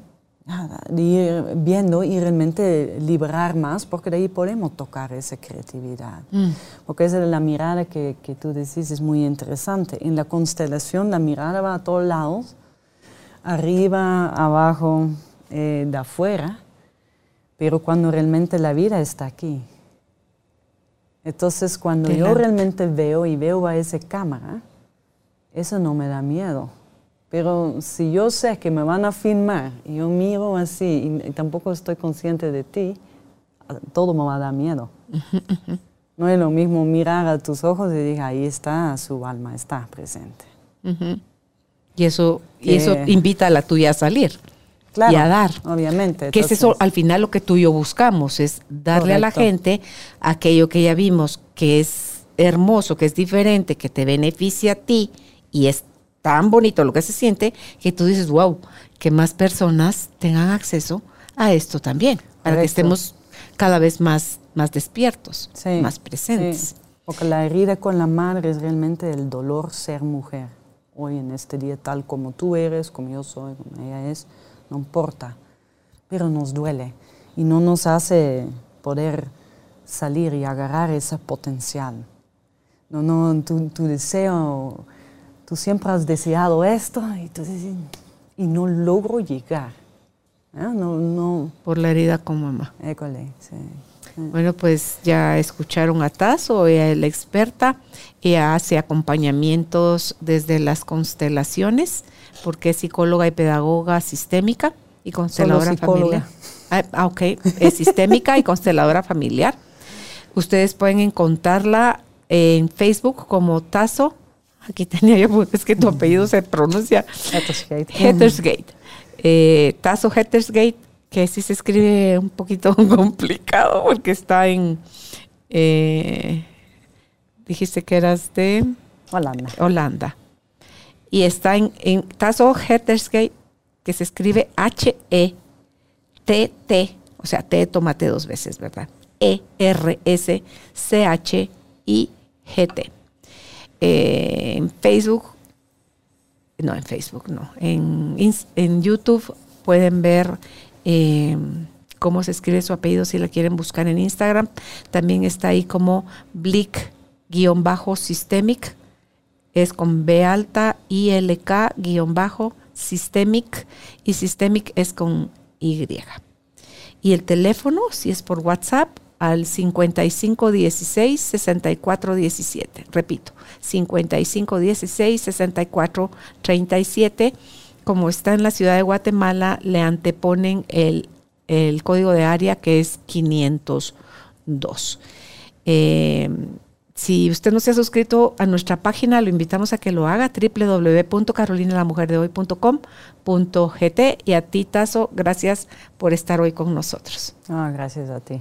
ir viendo y realmente liberar más, porque de ahí podemos tocar esa creatividad. Mm. Porque esa es la mirada que, que, tú decís, es muy interesante. En la constelación la mirada va a todos lados, arriba, abajo, eh, de afuera, pero cuando realmente la vida está aquí. Entonces cuando yo realmente veo y veo a esa cámara, eso no me da miedo. Pero si yo sé que me van a filmar y yo miro así y, tampoco estoy consciente de ti, todo me va a dar miedo. No es lo mismo mirar a tus ojos y decir, ahí está, su alma está presente. Y eso, y eso invita a la tuya a salir. y a dar. Obviamente. Que es eso, al final lo que tú y yo buscamos, es darle a la gente aquello que ya vimos que es hermoso, que es diferente, que te beneficia a ti y es tan bonito lo que se siente que tú dices, wow, que más personas tengan acceso a esto también, para que estemos cada vez más, más despiertos, más presentes. Porque la herida con la madre es realmente el dolor ser mujer. Hoy en este día, tal como tú eres, como yo soy, como ella es, no importa. Pero nos duele y no nos hace poder salir y agarrar ese potencial. No, no, tu, tu deseo tú siempre has deseado esto y, tú dices, y no logro llegar. ¿eh? No, no. Por la herida con mamá. École, sí. Bueno, pues ya escucharon a Tazo, ella es la experta, ella hace acompañamientos desde las constelaciones, porque es psicóloga y pedagoga sistémica y consteladora familiar. Ah, ah, ok, es sistémica y consteladora familiar. Ustedes pueden encontrarla en Facebook como Tazo Aquí tenía yo, pues, es que tu apellido se pronuncia Hettersgate. Hettersgate. Eh, Hettersgate, que sí se escribe un poquito complicado porque está en. Eh, dijiste que eras de. Holanda. Holanda. Y está en, en Tazo Hettersgate, que se escribe H-E-T-T, o sea, T tomate dos veces, ¿verdad? E-R-S-C-H-I-G-T. Eh, en Facebook, no, en Facebook, no, en, en YouTube pueden ver eh, cómo se escribe su apellido si la quieren buscar en Instagram. También está ahí como Blick-Systemic, es con B alta, ILK-Systemic, y Systemic es con Y. Y el teléfono, si es por WhatsApp, al 5516 6417. Repito, 5516 6437. Como está en la ciudad de Guatemala, le anteponen el, el código de área que es 502. Eh, si usted no se ha suscrito a nuestra página, lo invitamos a que lo haga www.carolinalamujerdehoy.com.gt y a ti, Tazo, gracias por estar hoy con nosotros. Ah, gracias a ti.